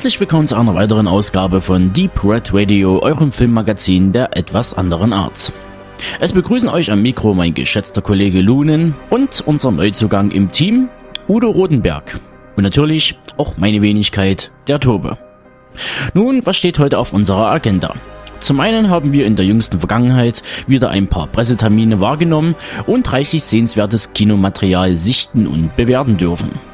Herzlich willkommen zu einer weiteren Ausgabe von Deep Red Radio, eurem Filmmagazin der etwas anderen Art. Es begrüßen euch am Mikro mein geschätzter Kollege Lunen und unser Neuzugang im Team, Udo Rodenberg. Und natürlich auch meine Wenigkeit, der Tobe. Nun, was steht heute auf unserer Agenda? Zum einen haben wir in der jüngsten Vergangenheit wieder ein paar Pressetermine wahrgenommen und reichlich sehenswertes Kinomaterial sichten und bewerten dürfen.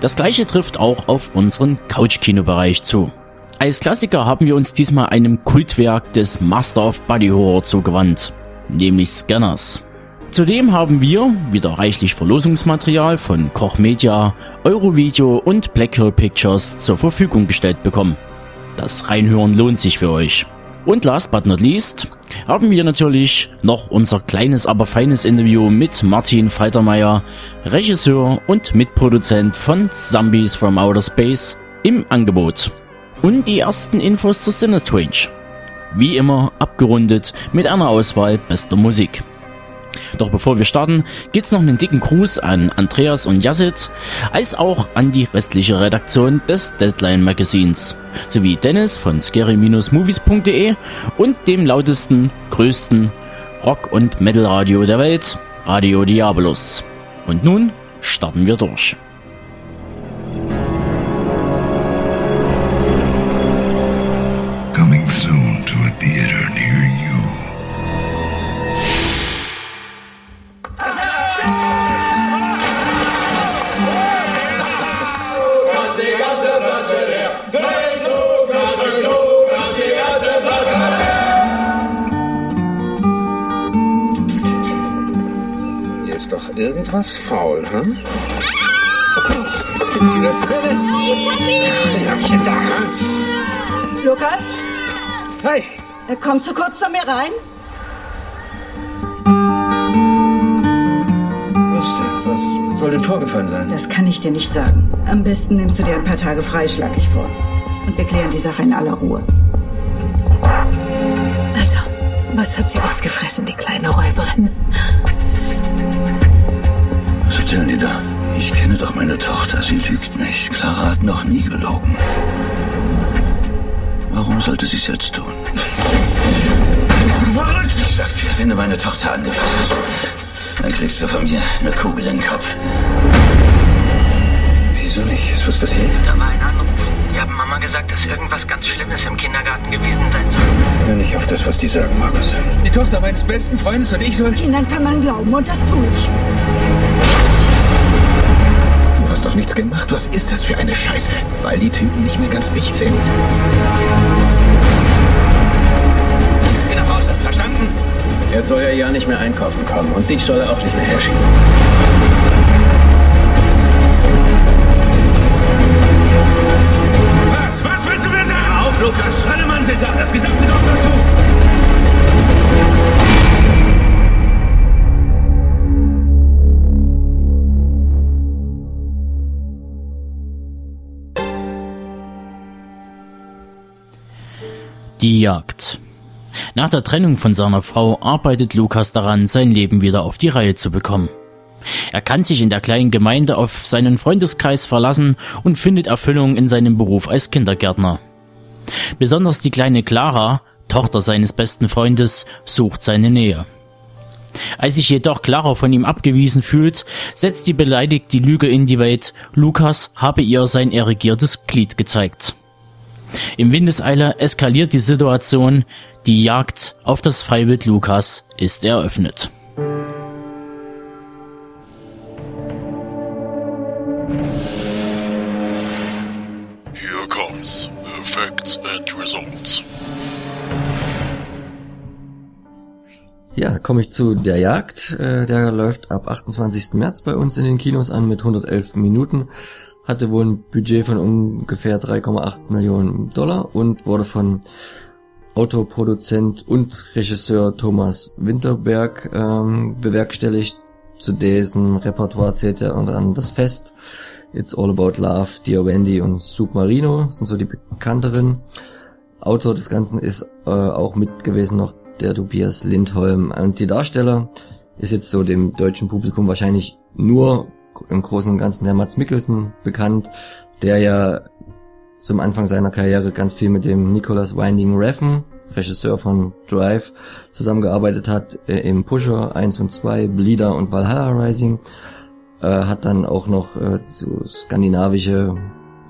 Das gleiche trifft auch auf unseren Couch-Kino-Bereich zu. Als Klassiker haben wir uns diesmal einem Kultwerk des Master of Body Horror zugewandt, nämlich Scanners. Zudem haben wir wieder reichlich Verlosungsmaterial von Koch Media, Eurovideo und Black Hill Pictures zur Verfügung gestellt bekommen. Das Reinhören lohnt sich für euch. Und last but not least haben wir natürlich noch unser kleines, aber feines Interview mit Martin Faltermeier, Regisseur und Mitproduzent von Zombies from Outer Space im Angebot. Und die ersten Infos zur Sinistrange. Wie immer abgerundet mit einer Auswahl bester Musik. Doch bevor wir starten, gibt's noch einen dicken Gruß an Andreas und Yassit, als auch an die restliche Redaktion des Deadline Magazins, sowie Dennis von scary-movies.de und dem lautesten, größten Rock- und Metal-Radio der Welt, Radio Diabolus. Und nun starten wir durch. Doch irgendwas faul, hm? Ist dir das drin? Ich hab ihn! Wen hab ich denn da? hm? Lukas, Hey, äh, kommst du kurz zu mir rein? was denn? Was soll denn vorgefallen sein? Das kann ich dir nicht sagen. Am besten nimmst du dir ein paar Tage frei, schlag ich vor. Und wir klären die Sache in aller Ruhe. Also, was hat sie ausgefressen, die kleine Räuberin? Erzählen die da? Ich kenne doch meine Tochter, sie lügt nicht. Clara hat noch nie gelogen. Warum sollte sie es jetzt tun? Verrückt! Ich sag dir, wenn du meine Tochter angefasst hast, dann kriegst du von mir eine Kugel in den Kopf. Wieso nicht? Ist was passiert? Da war ein Anruf. Die haben Mama gesagt, dass irgendwas ganz Schlimmes im Kindergarten gewesen sein soll. Hör nicht auf das, was die sagen, Markus. Die Tochter meines besten Freundes und ich soll. Kindern kann man glauben und das tue ich. Doch nichts gemacht. Was ist das für eine Scheiße? Weil die Typen nicht mehr ganz dicht sind. Geh nach Hause, verstanden? Er soll ja ja nicht mehr einkaufen kommen und dich soll er auch nicht mehr herschicken. Was? Was willst du mir sagen? Auf, Lukas! Alle Mann sind da! Das gesamte Dorf dazu! Die Jagd. Nach der Trennung von seiner Frau arbeitet Lukas daran, sein Leben wieder auf die Reihe zu bekommen. Er kann sich in der kleinen Gemeinde auf seinen Freundeskreis verlassen und findet Erfüllung in seinem Beruf als Kindergärtner. Besonders die kleine Clara, Tochter seines besten Freundes, sucht seine Nähe. Als sich jedoch Clara von ihm abgewiesen fühlt, setzt die beleidigt die Lüge in die Welt, Lukas habe ihr sein erregiertes Glied gezeigt. Im Windeseile eskaliert die Situation, die Jagd auf das Freiwild Lukas ist eröffnet. Here comes the facts and results. Ja, komme ich zu der Jagd. Äh, Der läuft ab 28. März bei uns in den Kinos an mit 111 Minuten. Hatte wohl ein Budget von ungefähr 3,8 Millionen Dollar und wurde von Autoproduzent und Regisseur Thomas Winterberg ähm, bewerkstelligt. Zu diesem Repertoire zählt ja unter anderem Das Fest, It's All About Love, Dear Wendy und Submarino, sind so die bekannteren. Autor des Ganzen ist äh, auch mit gewesen noch der Tobias Lindholm. Und die Darsteller ist jetzt so dem deutschen Publikum wahrscheinlich nur im Großen und Ganzen der Mats Mikkelsen bekannt, der ja zum Anfang seiner Karriere ganz viel mit dem Nicholas Winding Refn, Regisseur von Drive, zusammengearbeitet hat, äh, im Pusher 1 und 2, Bleeder und Valhalla Rising, äh, hat dann auch noch äh, so skandinavische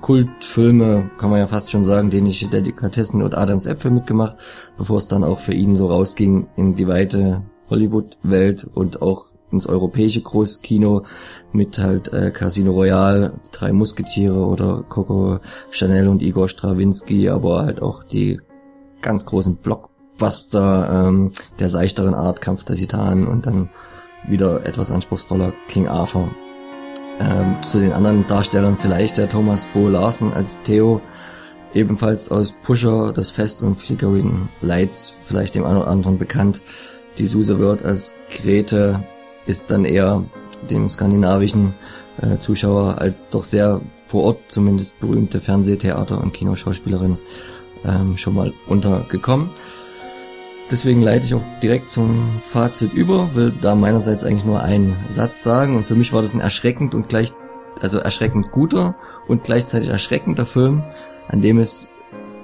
Kultfilme, kann man ja fast schon sagen, dänische Delikatessen und Adams Äpfel mitgemacht, bevor es dann auch für ihn so rausging in die weite Hollywood-Welt und auch ins europäische Großkino mit halt äh, Casino Royale, die drei Musketiere oder Coco Chanel und Igor Strawinski, aber halt auch die ganz großen Blockbuster ähm, der seichteren Art, Kampf der Titanen und dann wieder etwas anspruchsvoller King Arthur. Ähm, zu den anderen Darstellern vielleicht der Thomas Bo Larsen als Theo, ebenfalls aus Pusher, das Fest und Flickering Lights, vielleicht dem einen oder anderen bekannt. Die Suse Wörth als Grete ist dann eher dem skandinavischen äh, Zuschauer als doch sehr vor Ort zumindest berühmte Fernsehtheater- und Kinoschauspielerin ähm, schon mal untergekommen. Deswegen leite ich auch direkt zum Fazit über, will da meinerseits eigentlich nur einen Satz sagen und für mich war das ein erschreckend und gleich, also erschreckend guter und gleichzeitig erschreckender Film, an dem es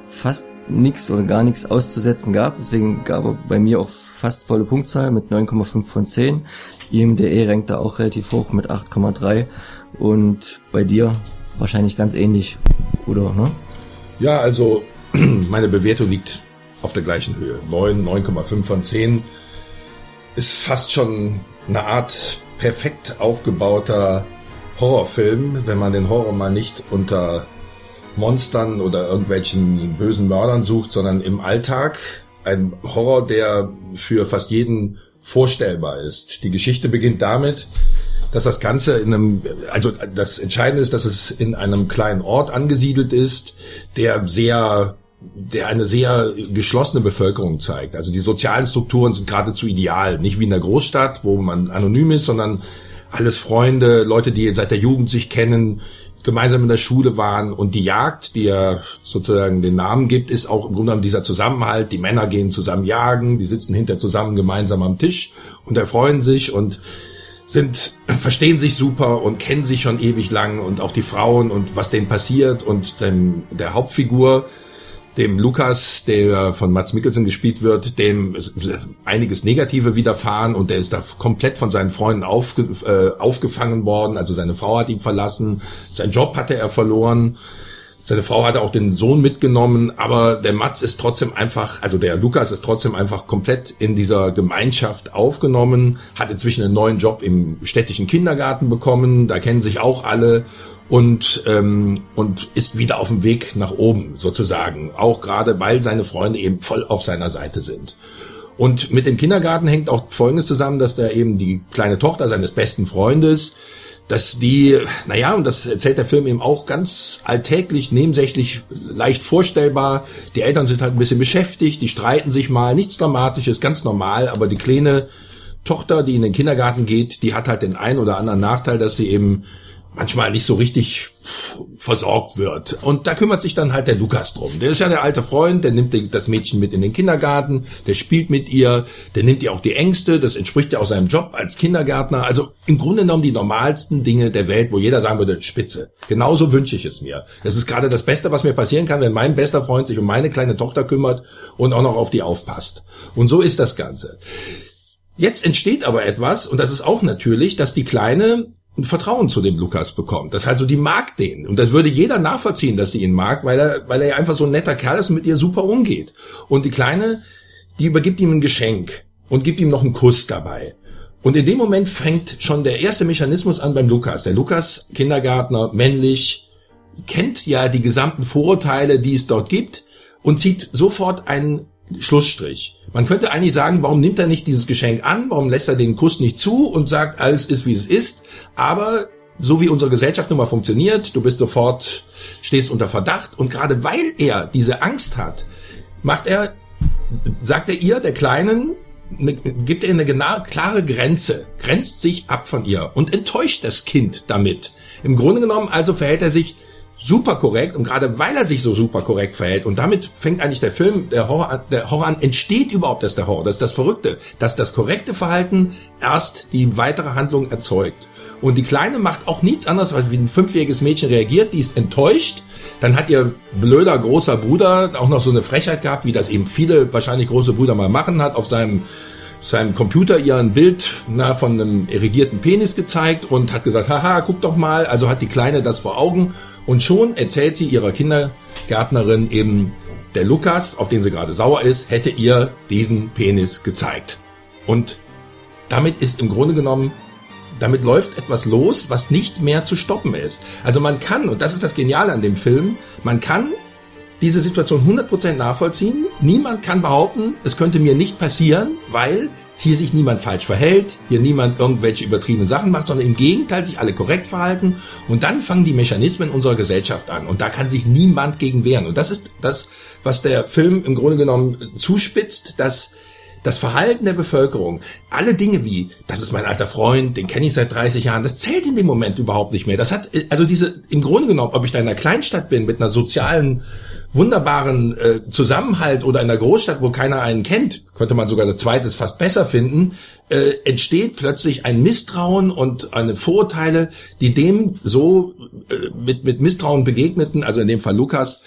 fast nichts oder gar nichts auszusetzen gab. Deswegen gab er bei mir auch fast volle Punktzahl mit 9,5 von 10. IMDE rankt da auch relativ hoch mit 8,3 und bei dir wahrscheinlich ganz ähnlich, oder? Ne? Ja, also meine Bewertung liegt auf der gleichen Höhe. 9, 9,5 von 10 ist fast schon eine Art perfekt aufgebauter Horrorfilm, wenn man den Horror mal nicht unter Monstern oder irgendwelchen bösen Mördern sucht, sondern im Alltag. Ein Horror, der für fast jeden vorstellbar ist. Die Geschichte beginnt damit, dass das Ganze in einem, also das Entscheidende ist, dass es in einem kleinen Ort angesiedelt ist, der sehr der eine sehr geschlossene Bevölkerung zeigt. Also die sozialen Strukturen sind geradezu ideal. Nicht wie in der Großstadt, wo man anonym ist, sondern alles Freunde, Leute, die seit der Jugend sich kennen, gemeinsam in der Schule waren und die Jagd, die ja sozusagen den Namen gibt, ist auch im Grunde genommen dieser Zusammenhalt. Die Männer gehen zusammen jagen, die sitzen hinter zusammen gemeinsam am Tisch und erfreuen sich und sind, verstehen sich super und kennen sich schon ewig lang und auch die Frauen und was denen passiert und dem, der Hauptfigur, dem Lukas, der von Mats Mikkelsen gespielt wird, dem einiges Negative widerfahren und der ist da komplett von seinen Freunden aufge, äh, aufgefangen worden. Also seine Frau hat ihn verlassen, sein Job hatte er verloren. Seine Frau hatte auch den Sohn mitgenommen, aber der Mats ist trotzdem einfach, also der Lukas ist trotzdem einfach komplett in dieser Gemeinschaft aufgenommen, hat inzwischen einen neuen Job im städtischen Kindergarten bekommen, da kennen sich auch alle und ähm, und ist wieder auf dem Weg nach oben sozusagen, auch gerade weil seine Freunde eben voll auf seiner Seite sind. Und mit dem Kindergarten hängt auch Folgendes zusammen, dass da eben die kleine Tochter seines besten Freundes, dass die, naja, und das erzählt der Film eben auch ganz alltäglich, nebensächlich, leicht vorstellbar. Die Eltern sind halt ein bisschen beschäftigt, die streiten sich mal, nichts Dramatisches, ganz normal, aber die kleine Tochter, die in den Kindergarten geht, die hat halt den einen oder anderen Nachteil, dass sie eben manchmal nicht so richtig versorgt wird. Und da kümmert sich dann halt der Lukas drum. Der ist ja der alte Freund, der nimmt das Mädchen mit in den Kindergarten, der spielt mit ihr, der nimmt ihr auch die Ängste, das entspricht ja auch seinem Job als Kindergärtner. Also im Grunde genommen die normalsten Dinge der Welt, wo jeder sagen würde, spitze. Genauso wünsche ich es mir. Das ist gerade das Beste, was mir passieren kann, wenn mein bester Freund sich um meine kleine Tochter kümmert und auch noch auf die aufpasst. Und so ist das Ganze. Jetzt entsteht aber etwas, und das ist auch natürlich, dass die Kleine ein Vertrauen zu dem Lukas bekommt. Das heißt, so die mag den. Und das würde jeder nachvollziehen, dass sie ihn mag, weil er, weil er einfach so ein netter Kerl ist und mit ihr super umgeht. Und die Kleine, die übergibt ihm ein Geschenk und gibt ihm noch einen Kuss dabei. Und in dem Moment fängt schon der erste Mechanismus an beim Lukas. Der Lukas, Kindergärtner, männlich, kennt ja die gesamten Vorurteile, die es dort gibt und zieht sofort einen Schlussstrich. Man könnte eigentlich sagen, warum nimmt er nicht dieses Geschenk an? Warum lässt er den Kuss nicht zu und sagt, alles ist wie es ist? Aber so wie unsere Gesellschaft nun mal funktioniert, du bist sofort, stehst unter Verdacht und gerade weil er diese Angst hat, macht er, sagt er ihr, der Kleinen, eine, gibt er eine genau, klare Grenze, grenzt sich ab von ihr und enttäuscht das Kind damit. Im Grunde genommen also verhält er sich super korrekt und gerade weil er sich so super korrekt verhält und damit fängt eigentlich der Film, der Horror, der Horror an, entsteht überhaupt erst der Horror. Das ist das Verrückte, dass das korrekte Verhalten erst die weitere Handlung erzeugt. Und die Kleine macht auch nichts anderes, als wie ein fünfjähriges Mädchen reagiert, die ist enttäuscht. Dann hat ihr blöder großer Bruder auch noch so eine Frechheit gehabt, wie das eben viele wahrscheinlich große Brüder mal machen hat, auf seinem seinem Computer ihr ein Bild na, von einem erigierten Penis gezeigt und hat gesagt, haha, guck doch mal. Also hat die Kleine das vor Augen und schon erzählt sie ihrer Kindergärtnerin eben, der Lukas, auf den sie gerade sauer ist, hätte ihr diesen Penis gezeigt. Und damit ist im Grunde genommen, damit läuft etwas los, was nicht mehr zu stoppen ist. Also man kann, und das ist das Geniale an dem Film, man kann diese Situation 100% nachvollziehen. Niemand kann behaupten, es könnte mir nicht passieren, weil hier sich niemand falsch verhält, hier niemand irgendwelche übertriebenen Sachen macht, sondern im Gegenteil sich alle korrekt verhalten. Und dann fangen die Mechanismen unserer Gesellschaft an. Und da kann sich niemand gegen wehren. Und das ist das, was der Film im Grunde genommen zuspitzt, dass das Verhalten der Bevölkerung, alle Dinge wie, das ist mein alter Freund, den kenne ich seit 30 Jahren, das zählt in dem Moment überhaupt nicht mehr. Das hat, also diese, im Grunde genommen, ob ich da in einer Kleinstadt bin, mit einer sozialen wunderbaren äh, Zusammenhalt oder in einer Großstadt, wo keiner einen kennt, könnte man sogar ein zweites fast besser finden, äh, entsteht plötzlich ein Misstrauen und eine Vorurteile, die dem so äh, mit, mit Misstrauen begegneten, also in dem Fall Lukas,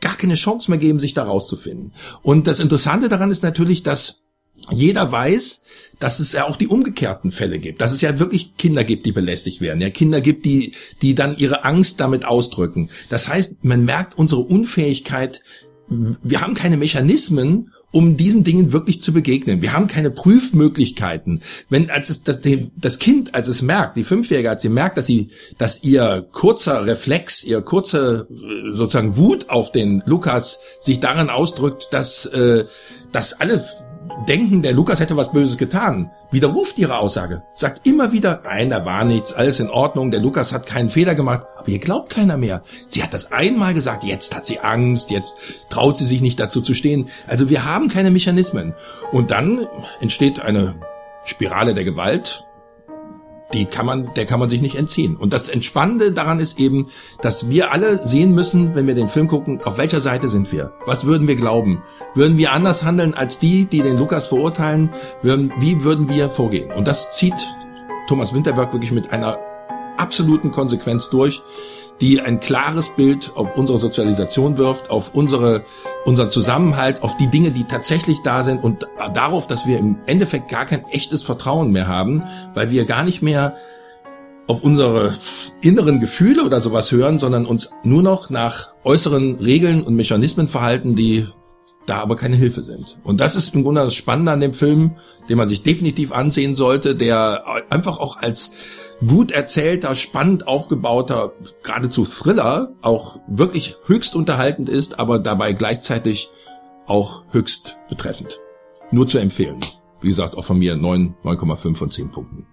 gar keine Chance mehr geben, sich da rauszufinden. Und das Interessante daran ist natürlich, dass jeder weiß, dass es ja auch die umgekehrten Fälle gibt, dass es ja wirklich Kinder gibt, die belästigt werden, ja Kinder gibt, die die dann ihre Angst damit ausdrücken. Das heißt, man merkt unsere Unfähigkeit. Wir haben keine Mechanismen, um diesen Dingen wirklich zu begegnen. Wir haben keine Prüfmöglichkeiten. Wenn als es das, das Kind, als es merkt, die Fünfjährige, als sie merkt, dass sie, dass ihr kurzer Reflex, ihr kurze sozusagen Wut auf den Lukas sich darin ausdrückt, dass äh, dass alle denken, der Lukas hätte was Böses getan, widerruft ihre Aussage, sagt immer wieder, nein, da war nichts, alles in Ordnung, der Lukas hat keinen Fehler gemacht, aber ihr glaubt keiner mehr. Sie hat das einmal gesagt, jetzt hat sie Angst, jetzt traut sie sich nicht dazu zu stehen. Also wir haben keine Mechanismen. Und dann entsteht eine Spirale der Gewalt, die kann man, der kann man sich nicht entziehen. Und das Entspannende daran ist eben, dass wir alle sehen müssen, wenn wir den Film gucken, auf welcher Seite sind wir? Was würden wir glauben? Würden wir anders handeln als die, die den Lukas verurteilen? Wie würden wir vorgehen? Und das zieht Thomas Winterberg wirklich mit einer absoluten Konsequenz durch die ein klares Bild auf unsere Sozialisation wirft, auf unsere, unseren Zusammenhalt, auf die Dinge, die tatsächlich da sind und darauf, dass wir im Endeffekt gar kein echtes Vertrauen mehr haben, weil wir gar nicht mehr auf unsere inneren Gefühle oder sowas hören, sondern uns nur noch nach äußeren Regeln und Mechanismen verhalten, die da aber keine Hilfe sind. Und das ist im Grunde das Spannende an dem Film, den man sich definitiv ansehen sollte, der einfach auch als gut erzählter, spannend aufgebauter, geradezu Thriller auch wirklich höchst unterhaltend ist, aber dabei gleichzeitig auch höchst betreffend. Nur zu empfehlen. Wie gesagt, auch von mir 9, 9,5 von 10 Punkten.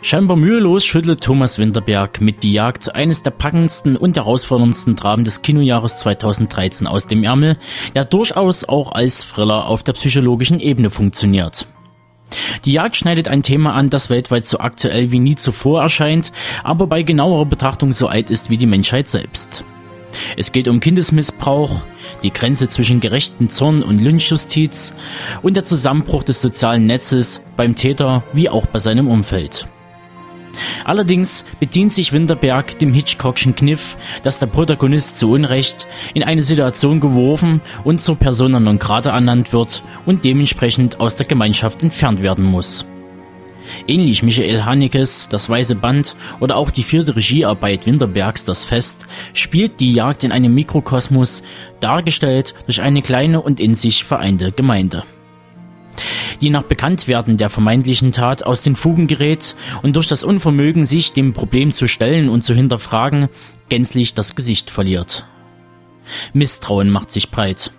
Scheinbar mühelos schüttelt Thomas Winterberg mit Die Jagd eines der packendsten und herausforderndsten Dramen des Kinojahres 2013 aus dem Ärmel, der durchaus auch als Thriller auf der psychologischen Ebene funktioniert. Die Jagd schneidet ein Thema an, das weltweit so aktuell wie nie zuvor erscheint, aber bei genauerer Betrachtung so alt ist wie die Menschheit selbst. Es geht um Kindesmissbrauch, die Grenze zwischen gerechten Zorn und Lynchjustiz und der Zusammenbruch des sozialen Netzes beim Täter wie auch bei seinem Umfeld. Allerdings bedient sich Winterberg dem Hitchcockschen Kniff, dass der Protagonist zu Unrecht in eine Situation geworfen und zur Persona non grata ernannt wird und dementsprechend aus der Gemeinschaft entfernt werden muss. Ähnlich Michael Hanekes Das Weiße Band oder auch die vierte Regiearbeit Winterbergs Das Fest spielt die Jagd in einem Mikrokosmos, dargestellt durch eine kleine und in sich vereinte Gemeinde die nach Bekanntwerden der vermeintlichen Tat aus den Fugen gerät und durch das Unvermögen, sich dem Problem zu stellen und zu hinterfragen, gänzlich das Gesicht verliert. Misstrauen macht sich breit.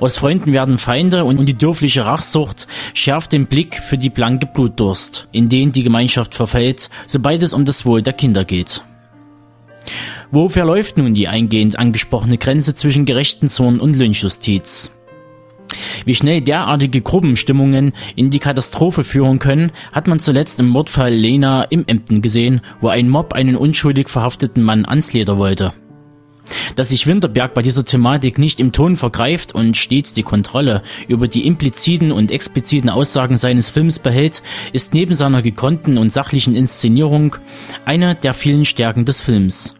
Aus Freunden werden Feinde und die dürfliche Rachsucht schärft den Blick für die blanke Blutdurst, in den die Gemeinschaft verfällt, sobald es um das Wohl der Kinder geht. Wo verläuft nun die eingehend angesprochene Grenze zwischen gerechten Zorn und Lynchjustiz? Wie schnell derartige Gruppenstimmungen in die Katastrophe führen können, hat man zuletzt im Mordfall Lena im Emden gesehen, wo ein Mob einen unschuldig verhafteten Mann ans Leder wollte. Dass sich Winterberg bei dieser Thematik nicht im Ton vergreift und stets die Kontrolle über die impliziten und expliziten Aussagen seines Films behält, ist neben seiner gekonnten und sachlichen Inszenierung eine der vielen Stärken des Films.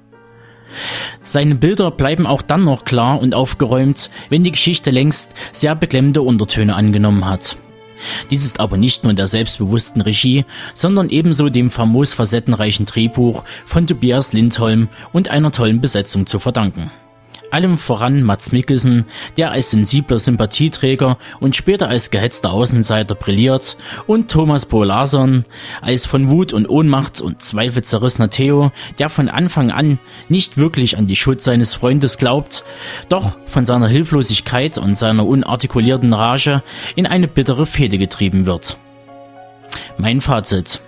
Seine Bilder bleiben auch dann noch klar und aufgeräumt, wenn die Geschichte längst sehr beklemmende Untertöne angenommen hat. Dies ist aber nicht nur der selbstbewussten Regie, sondern ebenso dem famos facettenreichen Drehbuch von Tobias Lindholm und einer tollen Besetzung zu verdanken. Allem voran Mats Mikkelsen, der als sensibler Sympathieträger und später als gehetzter Außenseiter brilliert, und Thomas Polason als von Wut und Ohnmacht und Zweifel zerrissener Theo, der von Anfang an nicht wirklich an die Schuld seines Freundes glaubt, doch von seiner Hilflosigkeit und seiner unartikulierten Rage in eine bittere Fehde getrieben wird. Mein Fazit.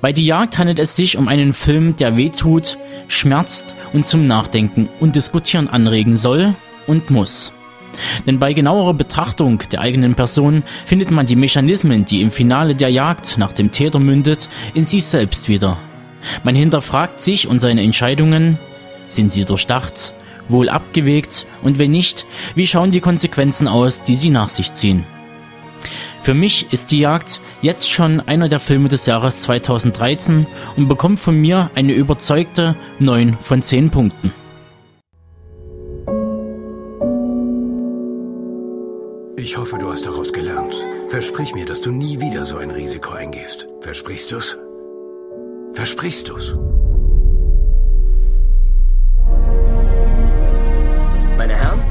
Bei Die Jagd handelt es sich um einen Film, der wehtut, schmerzt und zum Nachdenken und Diskutieren anregen soll und muss. Denn bei genauerer Betrachtung der eigenen Person findet man die Mechanismen, die im Finale der Jagd nach dem Täter mündet, in sich selbst wieder. Man hinterfragt sich und seine Entscheidungen. Sind sie durchdacht, wohl abgewegt und wenn nicht, wie schauen die Konsequenzen aus, die sie nach sich ziehen? Für mich ist die Jagd jetzt schon einer der Filme des Jahres 2013 und bekommt von mir eine überzeugte 9 von 10 Punkten. Ich hoffe, du hast daraus gelernt. Versprich mir, dass du nie wieder so ein Risiko eingehst. Versprichst du's? Versprichst du's? Meine Herren,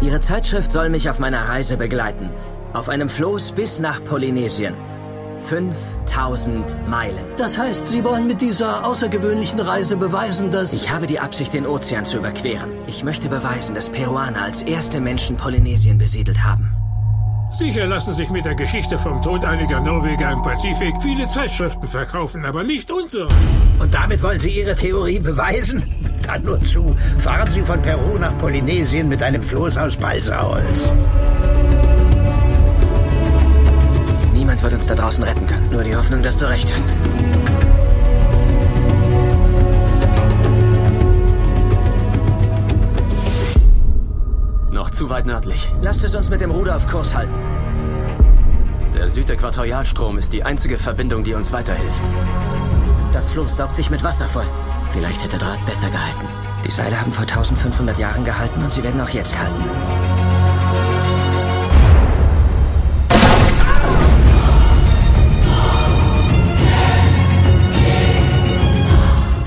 Ihre Zeitschrift soll mich auf meiner Reise begleiten. Auf einem Floß bis nach Polynesien. 5000 Meilen. Das heißt, Sie wollen mit dieser außergewöhnlichen Reise beweisen, dass... Ich habe die Absicht, den Ozean zu überqueren. Ich möchte beweisen, dass Peruaner als erste Menschen Polynesien besiedelt haben. Sicher lassen sich mit der Geschichte vom Tod einiger Norweger im Pazifik viele Zeitschriften verkaufen, aber nicht unsere. Und damit wollen Sie Ihre Theorie beweisen? Dann nur zu. Fahren Sie von Peru nach Polynesien mit einem Floß aus Balsaholz. Niemand wird uns da draußen retten können. Nur die Hoffnung, dass du recht hast. Noch zu weit nördlich. Lasst es uns mit dem Ruder auf Kurs halten. Der Südäquatorialstrom ist die einzige Verbindung, die uns weiterhilft. Das Floß saugt sich mit Wasser voll. Vielleicht hätte Draht besser gehalten. Die Seile haben vor 1500 Jahren gehalten und sie werden auch jetzt halten.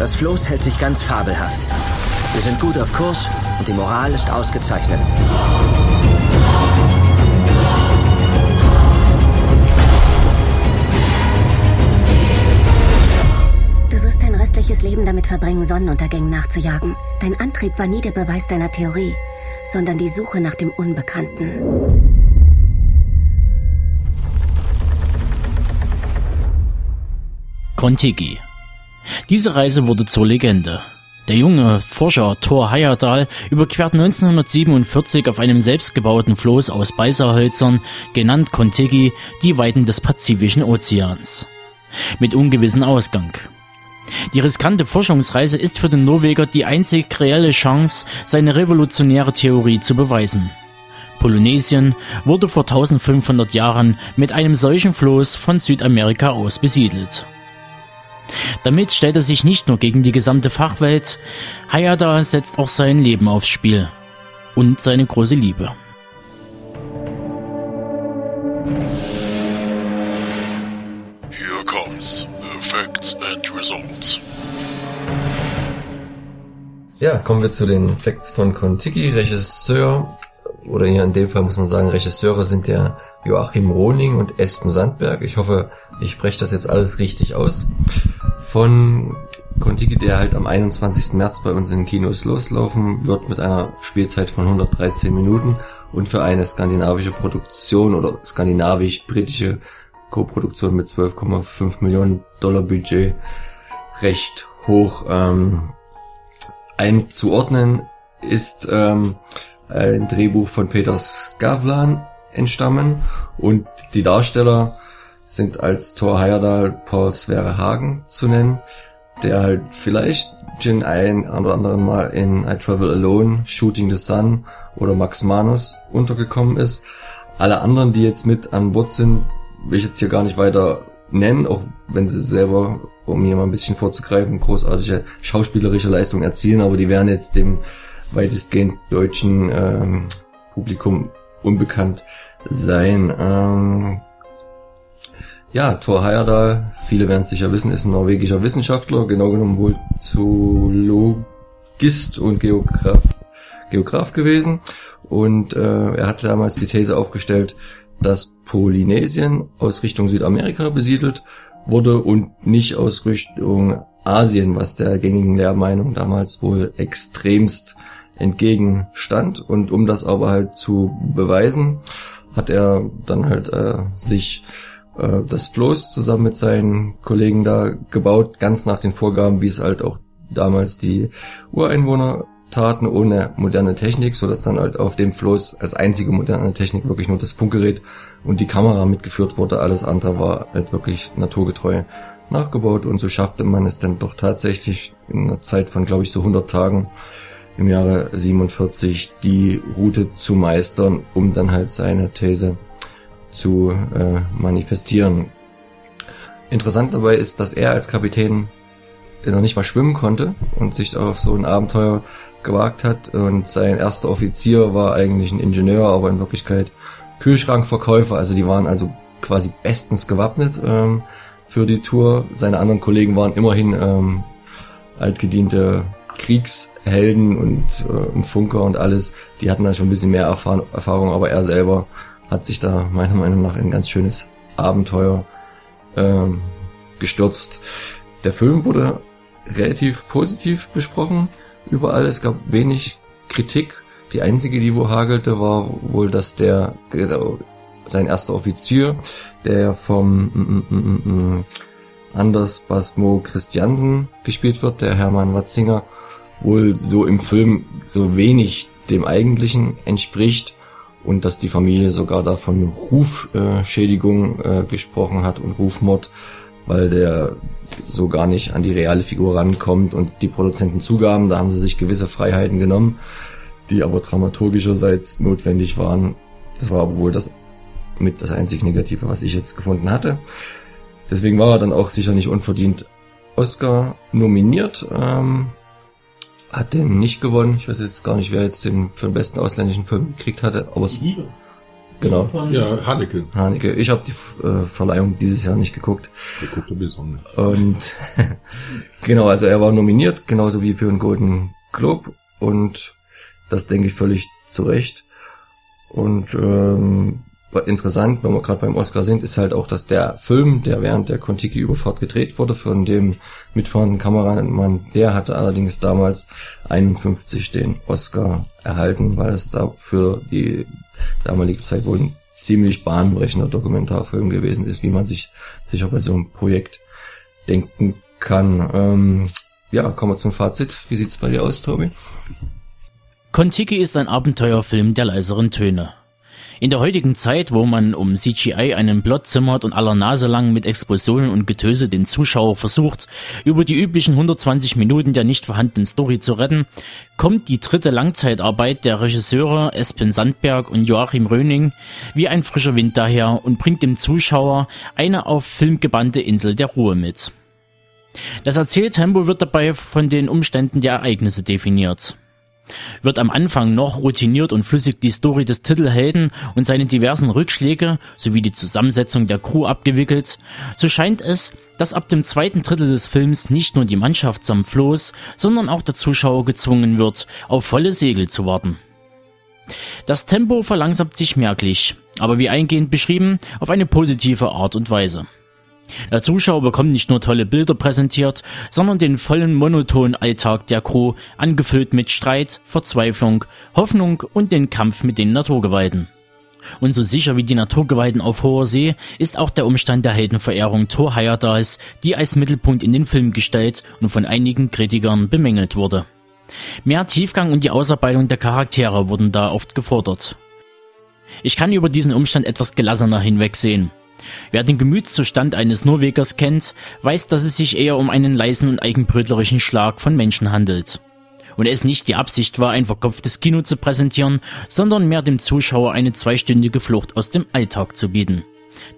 Das Floß hält sich ganz fabelhaft. Wir sind gut auf Kurs und die Moral ist ausgezeichnet. Du wirst dein restliches Leben damit verbringen, Sonnenuntergängen nachzujagen. Dein Antrieb war nie der Beweis deiner Theorie, sondern die Suche nach dem Unbekannten. Kontiki. Diese Reise wurde zur Legende. Der junge Forscher Thor Heyerdahl überquert 1947 auf einem selbstgebauten Floß aus Beiserhölzern, genannt Kontiki, die Weiten des Pazifischen Ozeans. Mit ungewissem Ausgang. Die riskante Forschungsreise ist für den Norweger die einzig reelle Chance, seine revolutionäre Theorie zu beweisen. Polynesien wurde vor 1500 Jahren mit einem solchen Floß von Südamerika aus besiedelt. Damit stellt er sich nicht nur gegen die gesamte Fachwelt, Hayada setzt auch sein Leben aufs Spiel und seine große Liebe. Here comes the facts and results. Ja, kommen wir zu den Facts von Kontiki. Regisseur, oder hier in dem Fall muss man sagen, Regisseure sind der Joachim Roning und Espen Sandberg. Ich hoffe, ich spreche das jetzt alles richtig aus. Von Kontiki, der halt am 21. März bei uns in Kinos loslaufen wird mit einer Spielzeit von 113 Minuten und für eine skandinavische Produktion oder skandinavisch-britische Co-Produktion mit 12,5 Millionen Dollar Budget recht hoch ähm, einzuordnen ist ähm, ein Drehbuch von Peter Skavlan entstammen und die Darsteller sind als Thor Heyerdahl Paul Sverre Hagen zu nennen, der halt vielleicht den ein oder anderen Mal in I Travel Alone, Shooting the Sun oder Max Manus untergekommen ist. Alle anderen, die jetzt mit an Bord sind, will ich jetzt hier gar nicht weiter nennen, auch wenn sie selber, um hier mal ein bisschen vorzugreifen, großartige schauspielerische Leistung erzielen, aber die werden jetzt dem weitestgehend deutschen ähm, Publikum unbekannt sein. Ähm, ja, Thor Heyerdahl, viele werden es sicher wissen, ist ein norwegischer Wissenschaftler, genau genommen wohl Zoologist und Geograf, Geograf gewesen. Und äh, er hat damals die These aufgestellt, dass Polynesien aus Richtung Südamerika besiedelt wurde und nicht aus Richtung Asien, was der gängigen Lehrmeinung damals wohl extremst entgegenstand. Und um das aber halt zu beweisen, hat er dann halt äh, sich äh, das Floß zusammen mit seinen Kollegen da gebaut, ganz nach den Vorgaben, wie es halt auch damals die Ureinwohner taten, ohne moderne Technik, so dass dann halt auf dem Floß als einzige moderne Technik wirklich nur das Funkgerät und die Kamera mitgeführt wurde. Alles andere war halt wirklich naturgetreu nachgebaut und so schaffte man es dann doch tatsächlich in einer Zeit von, glaube ich, so 100 Tagen im Jahre 47 die Route zu meistern, um dann halt seine These zu äh, manifestieren. Interessant dabei ist, dass er als Kapitän noch nicht mal schwimmen konnte und sich auf so ein Abenteuer gewagt hat und sein erster Offizier war eigentlich ein Ingenieur, aber in Wirklichkeit Kühlschrankverkäufer, also die waren also quasi bestens gewappnet ähm, für die Tour. Seine anderen Kollegen waren immerhin ähm, altgediente Kriegshelden und, äh, und Funker und alles. Die hatten da schon ein bisschen mehr Erfahr Erfahrung, aber er selber hat sich da meiner Meinung nach ein ganz schönes Abenteuer ähm, gestürzt. Der Film wurde relativ positiv besprochen überall. Es gab wenig Kritik. Die einzige, die wo hagelte, war wohl, dass der, der sein erster Offizier, der vom mm, mm, mm, Anders Basmo Christiansen gespielt wird, der Hermann Watzinger, wohl so im Film so wenig dem eigentlichen entspricht und dass die Familie sogar da von Rufschädigung äh, gesprochen hat und Rufmord, weil der so gar nicht an die reale Figur rankommt und die Produzenten zugaben, da haben sie sich gewisse Freiheiten genommen, die aber dramaturgischerseits notwendig waren. Das war aber wohl das mit das einzig Negative, was ich jetzt gefunden hatte. Deswegen war er dann auch sicher nicht unverdient Oscar nominiert. Ähm, hat den nicht gewonnen. Ich weiß jetzt gar nicht, wer jetzt den für den besten ausländischen Film gekriegt hatte, aber es, Genau. Ja, Haneke. Haneke. Ich habe die äh, Verleihung dieses Jahr nicht geguckt. Der guckt sowieso nicht. Und genau, also er war nominiert, genauso wie für einen Golden Globe und das denke ich völlig zu Recht. Und ähm, interessant, wenn wir gerade beim Oscar sind, ist halt auch, dass der Film, der während der Kontiki-Überfahrt gedreht wurde, von dem mitfahrenden Kameramann, der hatte allerdings damals 51 den Oscar erhalten, weil es da für die damalige Zeit wohl ein ziemlich bahnbrechender Dokumentarfilm gewesen ist, wie man sich sicher bei so einem Projekt denken kann. Ähm, ja, kommen wir zum Fazit. Wie sieht's bei dir aus, Tobi? Kontiki ist ein Abenteuerfilm der leiseren Töne. In der heutigen Zeit, wo man um CGI einen Plot zimmert und aller Nase lang mit Explosionen und Getöse den Zuschauer versucht, über die üblichen 120 Minuten der nicht vorhandenen Story zu retten, kommt die dritte Langzeitarbeit der Regisseure Espen Sandberg und Joachim Röning wie ein frischer Wind daher und bringt dem Zuschauer eine auf Film gebannte Insel der Ruhe mit. Das Erzähltempo wird dabei von den Umständen der Ereignisse definiert. Wird am Anfang noch routiniert und flüssig die Story des Titelhelden und seine diversen Rückschläge sowie die Zusammensetzung der Crew abgewickelt, so scheint es, dass ab dem zweiten Drittel des Films nicht nur die Mannschaft samt Floß, sondern auch der Zuschauer gezwungen wird, auf volle Segel zu warten. Das Tempo verlangsamt sich merklich, aber wie eingehend beschrieben, auf eine positive Art und Weise. Der Zuschauer bekommt nicht nur tolle Bilder präsentiert, sondern den vollen monotonen Alltag der Crew, angefüllt mit Streit, Verzweiflung, Hoffnung und den Kampf mit den Naturgewalten. Und so sicher wie die Naturgewalten auf hoher See ist auch der Umstand der Heldenverehrung Thor Heyerdahls, die als Mittelpunkt in den Film gestellt und von einigen Kritikern bemängelt wurde. Mehr Tiefgang und die Ausarbeitung der Charaktere wurden da oft gefordert. Ich kann über diesen Umstand etwas gelassener hinwegsehen. Wer den Gemütszustand eines Norwegers kennt, weiß, dass es sich eher um einen leisen und eigenbrötlerischen Schlag von Menschen handelt. Und es nicht die Absicht war, ein verkopftes Kino zu präsentieren, sondern mehr dem Zuschauer eine zweistündige Flucht aus dem Alltag zu bieten.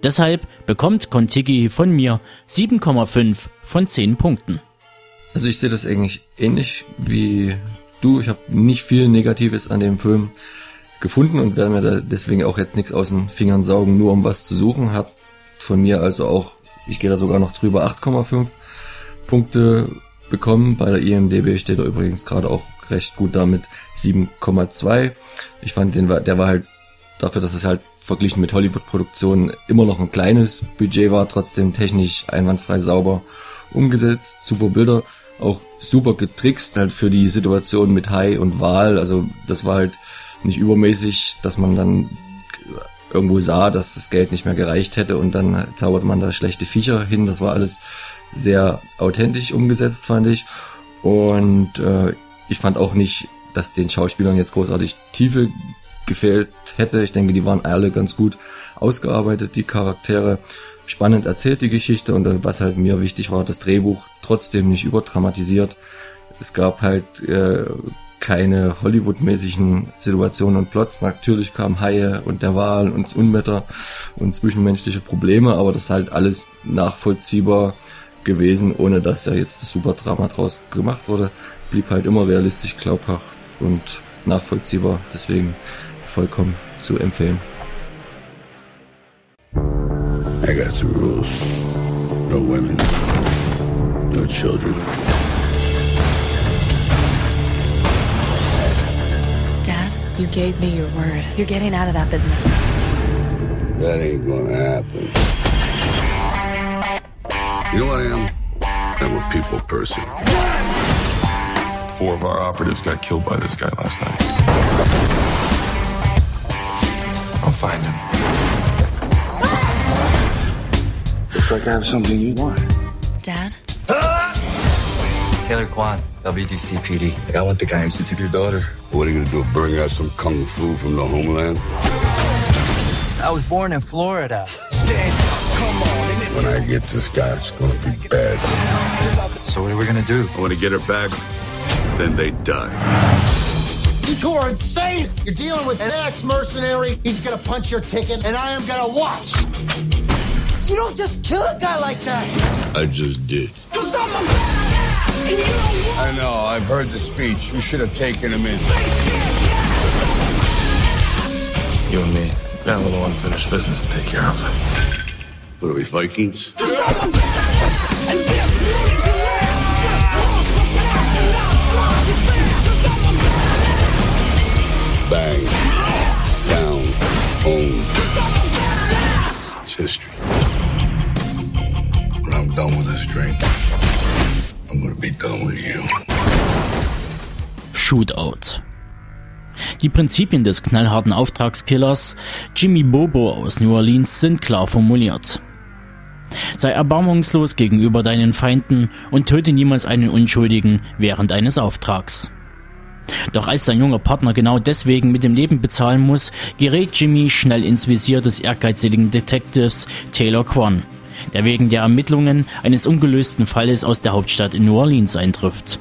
Deshalb bekommt Kontiki von mir 7,5 von 10 Punkten. Also ich sehe das eigentlich ähnlich wie du. Ich habe nicht viel Negatives an dem Film gefunden und werde mir da deswegen auch jetzt nichts aus den Fingern saugen, nur um was zu suchen. Hat von mir also auch, ich gehe da sogar noch drüber, 8,5 Punkte bekommen. Bei der IMDB steht er übrigens gerade auch recht gut damit 7,2. Ich fand den, der war halt dafür, dass es halt verglichen mit Hollywood-Produktionen immer noch ein kleines Budget war, trotzdem technisch einwandfrei sauber umgesetzt, super Bilder, auch super getrickst halt für die Situation mit Hai und Wal, also das war halt nicht übermäßig, dass man dann irgendwo sah, dass das Geld nicht mehr gereicht hätte und dann zaubert man da schlechte Viecher hin, das war alles sehr authentisch umgesetzt, fand ich und äh, ich fand auch nicht, dass den Schauspielern jetzt großartig Tiefe gefehlt hätte. Ich denke, die waren alle ganz gut ausgearbeitet, die Charaktere spannend erzählt die Geschichte und was halt mir wichtig war, das Drehbuch trotzdem nicht überdramatisiert. Es gab halt äh, keine Hollywood-mäßigen Situationen und Plots. Natürlich kamen Haie und der Wal und das Unwetter und zwischenmenschliche Probleme, aber das ist halt alles nachvollziehbar gewesen, ohne dass da jetzt das Superdrama draus gemacht wurde. Blieb halt immer realistisch, glaubhaft und nachvollziehbar. Deswegen vollkommen zu empfehlen. I got some rules. No women. No children. You gave me your word. You're getting out of that business. That ain't gonna happen. You know what I am? I'm a people person. Four of our operatives got killed by this guy last night. I'll find him. Looks like I have something you want. Dad? Taylor Kwan, WDC PD. Like, I want the guy who took your daughter. What are you gonna do? Bring out some kung fu from the homeland? I was born in Florida. Stand up, come on. When I get this guy, it's gonna be bad. So what are we gonna do? I want to get her back. Then they die. You two are insane! You're dealing with an ex-mercenary. He's gonna punch your ticket, and I am gonna watch. You don't just kill a guy like that. I just did. I know. I've heard the speech. You should have taken him in. You and me got a little unfinished business to take care of. What are we, Vikings? Bang. Down. Boom. It's history. I'm gonna be done with you. Shootout. Die Prinzipien des knallharten Auftragskillers Jimmy Bobo aus New Orleans sind klar formuliert. Sei erbarmungslos gegenüber deinen Feinden und töte niemals einen Unschuldigen während eines Auftrags. Doch als sein junger Partner genau deswegen mit dem Leben bezahlen muss, gerät Jimmy schnell ins Visier des ehrgeizigen Detectives Taylor Quan, der wegen der Ermittlungen eines ungelösten Falles aus der Hauptstadt in New Orleans eintrifft.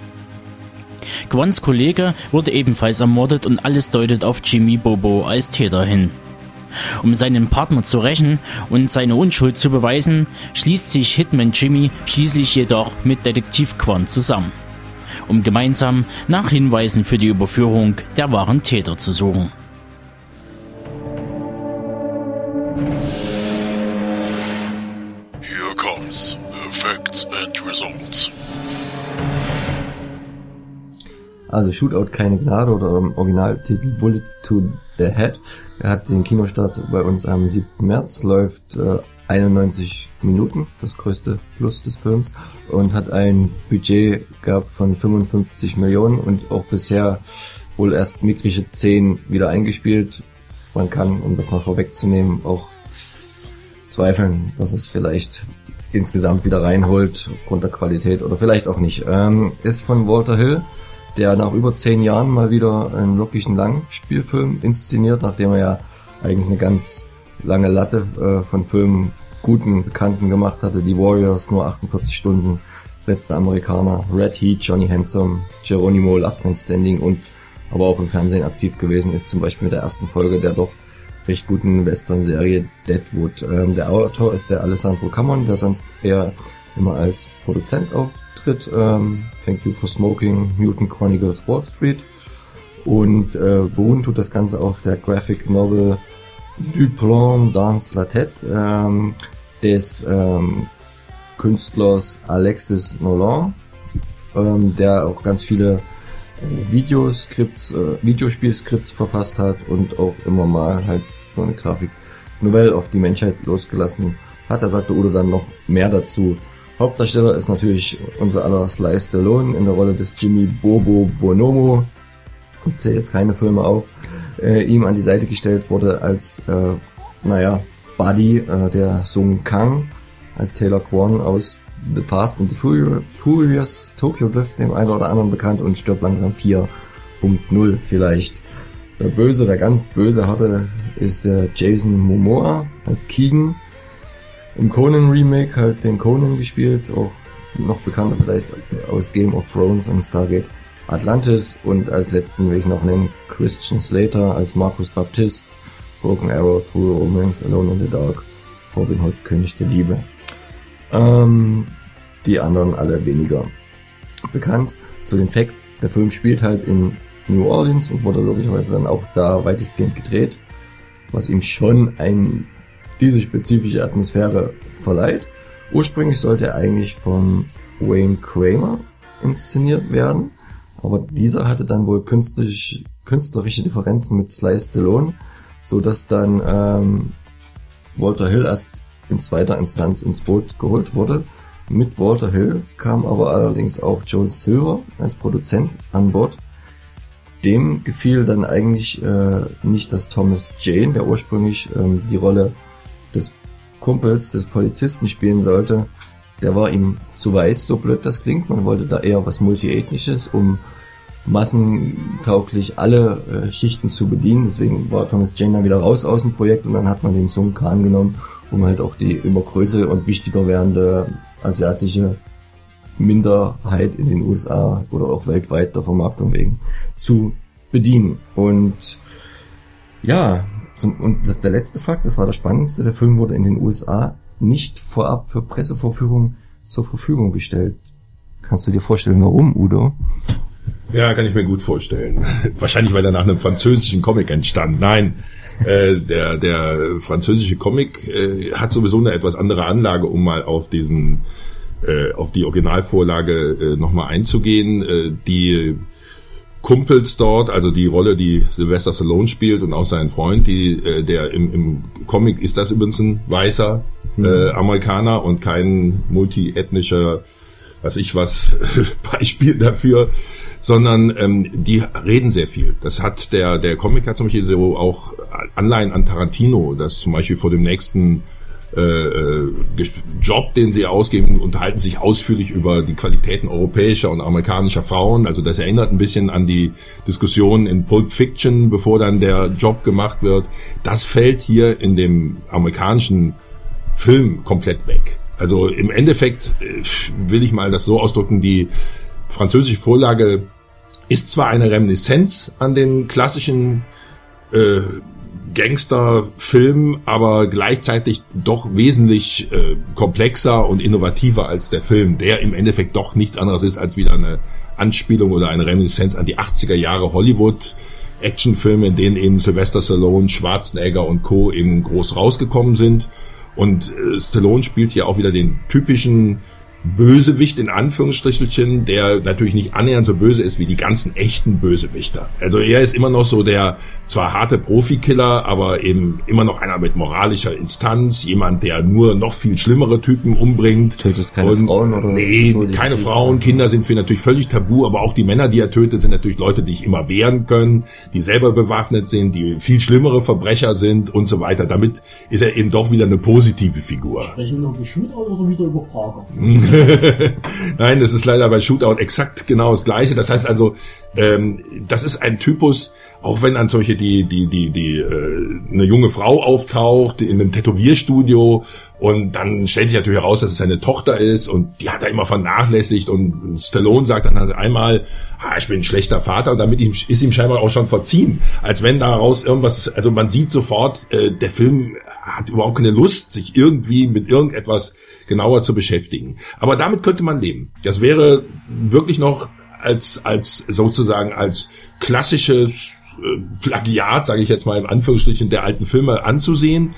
Quans Kollege wurde ebenfalls ermordet und alles deutet auf Jimmy Bobo als Täter hin. Um seinen Partner zu rächen und seine Unschuld zu beweisen, schließt sich Hitman Jimmy schließlich jedoch mit Detektiv Quan zusammen, um gemeinsam nach Hinweisen für die Überführung der wahren Täter zu suchen. Facts and results. Also Shootout keine Gnade oder im Originaltitel Bullet to the Head. Er hat den Kinostart bei uns am 7. März, läuft äh, 91 Minuten, das größte Plus des Films, und hat ein Budget gehabt von 55 Millionen und auch bisher wohl erst mickrige 10 wieder eingespielt. Man kann, um das mal vorwegzunehmen, auch zweifeln, dass es vielleicht insgesamt wieder reinholt aufgrund der Qualität oder vielleicht auch nicht. Ähm, ist von Walter Hill, der nach über zehn Jahren mal wieder einen wirklichen Langspielfilm inszeniert, nachdem er ja eigentlich eine ganz lange Latte äh, von Filmen guten Bekannten gemacht hatte. Die Warriors nur 48 Stunden, letzte Amerikaner, Red Heat, Johnny Handsome, Geronimo, Last Man Standing und aber auch im Fernsehen aktiv gewesen ist, zum Beispiel mit der ersten Folge der doch recht guten Western-Serie Deadwood. Ähm, der Autor ist der Alessandro Camon, der sonst eher immer als Produzent auftritt. Ähm, Thank You for Smoking, Mutant Chronicles Wall Street. Und äh, beruhen tut das Ganze auf der Graphic Novel Du Plan dans la Tête ähm, des ähm, Künstlers Alexis Nolan, ähm, der auch ganz viele äh, Videoskripts, äh, Videospielskripts verfasst hat und auch immer mal halt so eine Grafik Novelle auf die Menschheit losgelassen hat. Da sagte Udo dann noch mehr dazu. Hauptdarsteller ist natürlich unser aller Sly Stallone in der Rolle des Jimmy Bobo Bonomo. Ich zähle jetzt keine Filme auf. Äh, ihm an die Seite gestellt wurde als, äh, naja, Buddy äh, der Sung Kang, als Taylor Kwon aus The Fast and the Furious, Furious Tokyo Drift, dem einen oder anderen bekannt und stirbt langsam 4.0 vielleicht. Der Böse, der ganz böse hatte, ist der Jason Momoa als Keegan. Im Conan Remake halt den Conan gespielt, auch noch bekannter vielleicht aus Game of Thrones und Stargate Atlantis und als letzten will ich noch nennen Christian Slater als Marcus Baptist, Broken Arrow, True Romance, Alone in the Dark, Robin Hood, König der Liebe. Ähm, die anderen alle weniger bekannt. Zu den Facts, der Film spielt halt in New Orleans und wurde logischerweise dann auch da weitestgehend gedreht, was ihm schon ein, diese spezifische Atmosphäre verleiht. Ursprünglich sollte er eigentlich von Wayne Kramer inszeniert werden, aber dieser hatte dann wohl künstlich, künstlerische Differenzen mit Sly Stallone, so dass dann ähm, Walter Hill erst in zweiter Instanz ins Boot geholt wurde. Mit Walter Hill kam aber allerdings auch Joel Silver als Produzent an Bord. Dem gefiel dann eigentlich äh, nicht, dass Thomas Jane, der ursprünglich ähm, die Rolle des Kumpels, des Polizisten spielen sollte, der war ihm zu weiß, so blöd das klingt. Man wollte da eher was Multiethnisches, um massentauglich alle äh, Schichten zu bedienen. Deswegen war Thomas Jane dann wieder raus aus dem Projekt und dann hat man den Sung Khan genommen, um halt auch die immer größer und wichtiger werdende asiatische Minderheit in den USA oder auch weltweit der Vermarktung wegen zu bedienen. Und ja, zum, und der letzte Fakt, das war der spannendste, der Film wurde in den USA nicht vorab für Pressevorführung zur Verfügung gestellt. Kannst du dir vorstellen, warum, Udo? Ja, kann ich mir gut vorstellen. Wahrscheinlich, weil er nach einem französischen Comic entstand. Nein, äh, der, der französische Comic äh, hat sowieso eine etwas andere Anlage, um mal auf diesen, äh, auf die Originalvorlage äh, nochmal einzugehen. Äh, die Kumpels dort, also die Rolle, die Sylvester Stallone spielt und auch sein Freund, die, äh, der im, im Comic ist das übrigens ein weißer äh, Amerikaner und kein multiethnischer, was ich was, Beispiel dafür, sondern ähm, die reden sehr viel. Das hat der, der Comic hat zum Beispiel so auch Anleihen an Tarantino, das zum Beispiel vor dem nächsten äh, äh, Job, den sie ausgeben, unterhalten sich ausführlich über die Qualitäten europäischer und amerikanischer Frauen. Also das erinnert ein bisschen an die Diskussion in Pulp Fiction, bevor dann der Job gemacht wird. Das fällt hier in dem amerikanischen Film komplett weg. Also im Endeffekt äh, will ich mal das so ausdrücken, die französische Vorlage ist zwar eine Reminiszenz an den klassischen äh, Gangsterfilm, aber gleichzeitig doch wesentlich äh, komplexer und innovativer als der Film, der im Endeffekt doch nichts anderes ist als wieder eine Anspielung oder eine Reminiszenz an die 80er Jahre Hollywood Actionfilme, in denen eben Sylvester Stallone, Schwarzenegger und Co. eben groß rausgekommen sind. Und äh, Stallone spielt hier auch wieder den typischen Bösewicht in Anführungsstrichelchen, der natürlich nicht annähernd so böse ist wie die ganzen echten Bösewichter. Also er ist immer noch so der zwar harte Profikiller, aber eben immer noch einer mit moralischer Instanz, jemand, der nur noch viel schlimmere Typen umbringt. Tötet keine und, Frauen oder Nee, keine Frauen, Kinder sind für natürlich völlig tabu, aber auch die Männer, die er tötet, sind natürlich Leute, die sich immer wehren können, die selber bewaffnet sind, die viel schlimmere Verbrecher sind und so weiter. Damit ist er eben doch wieder eine positive Figur. Sprechen wir über Shootout oder wieder über Prager? Nein, das ist leider bei Shootout exakt genau das Gleiche. Das heißt also, ähm, das ist ein Typus, auch wenn dann solche die die die die äh, eine junge Frau auftaucht in einem Tätowierstudio und dann stellt sich natürlich heraus, dass es seine Tochter ist und die hat er immer vernachlässigt und Stallone sagt dann halt einmal, ah, ich bin ein schlechter Vater und damit ist ihm scheinbar auch schon verziehen, als wenn daraus irgendwas, also man sieht sofort, äh, der Film hat überhaupt keine Lust, sich irgendwie mit irgendetwas genauer zu beschäftigen. Aber damit könnte man leben. Das wäre wirklich noch als als sozusagen als klassisches äh, Plagiat, sage ich jetzt mal in Anführungsstrichen, der alten Filme anzusehen.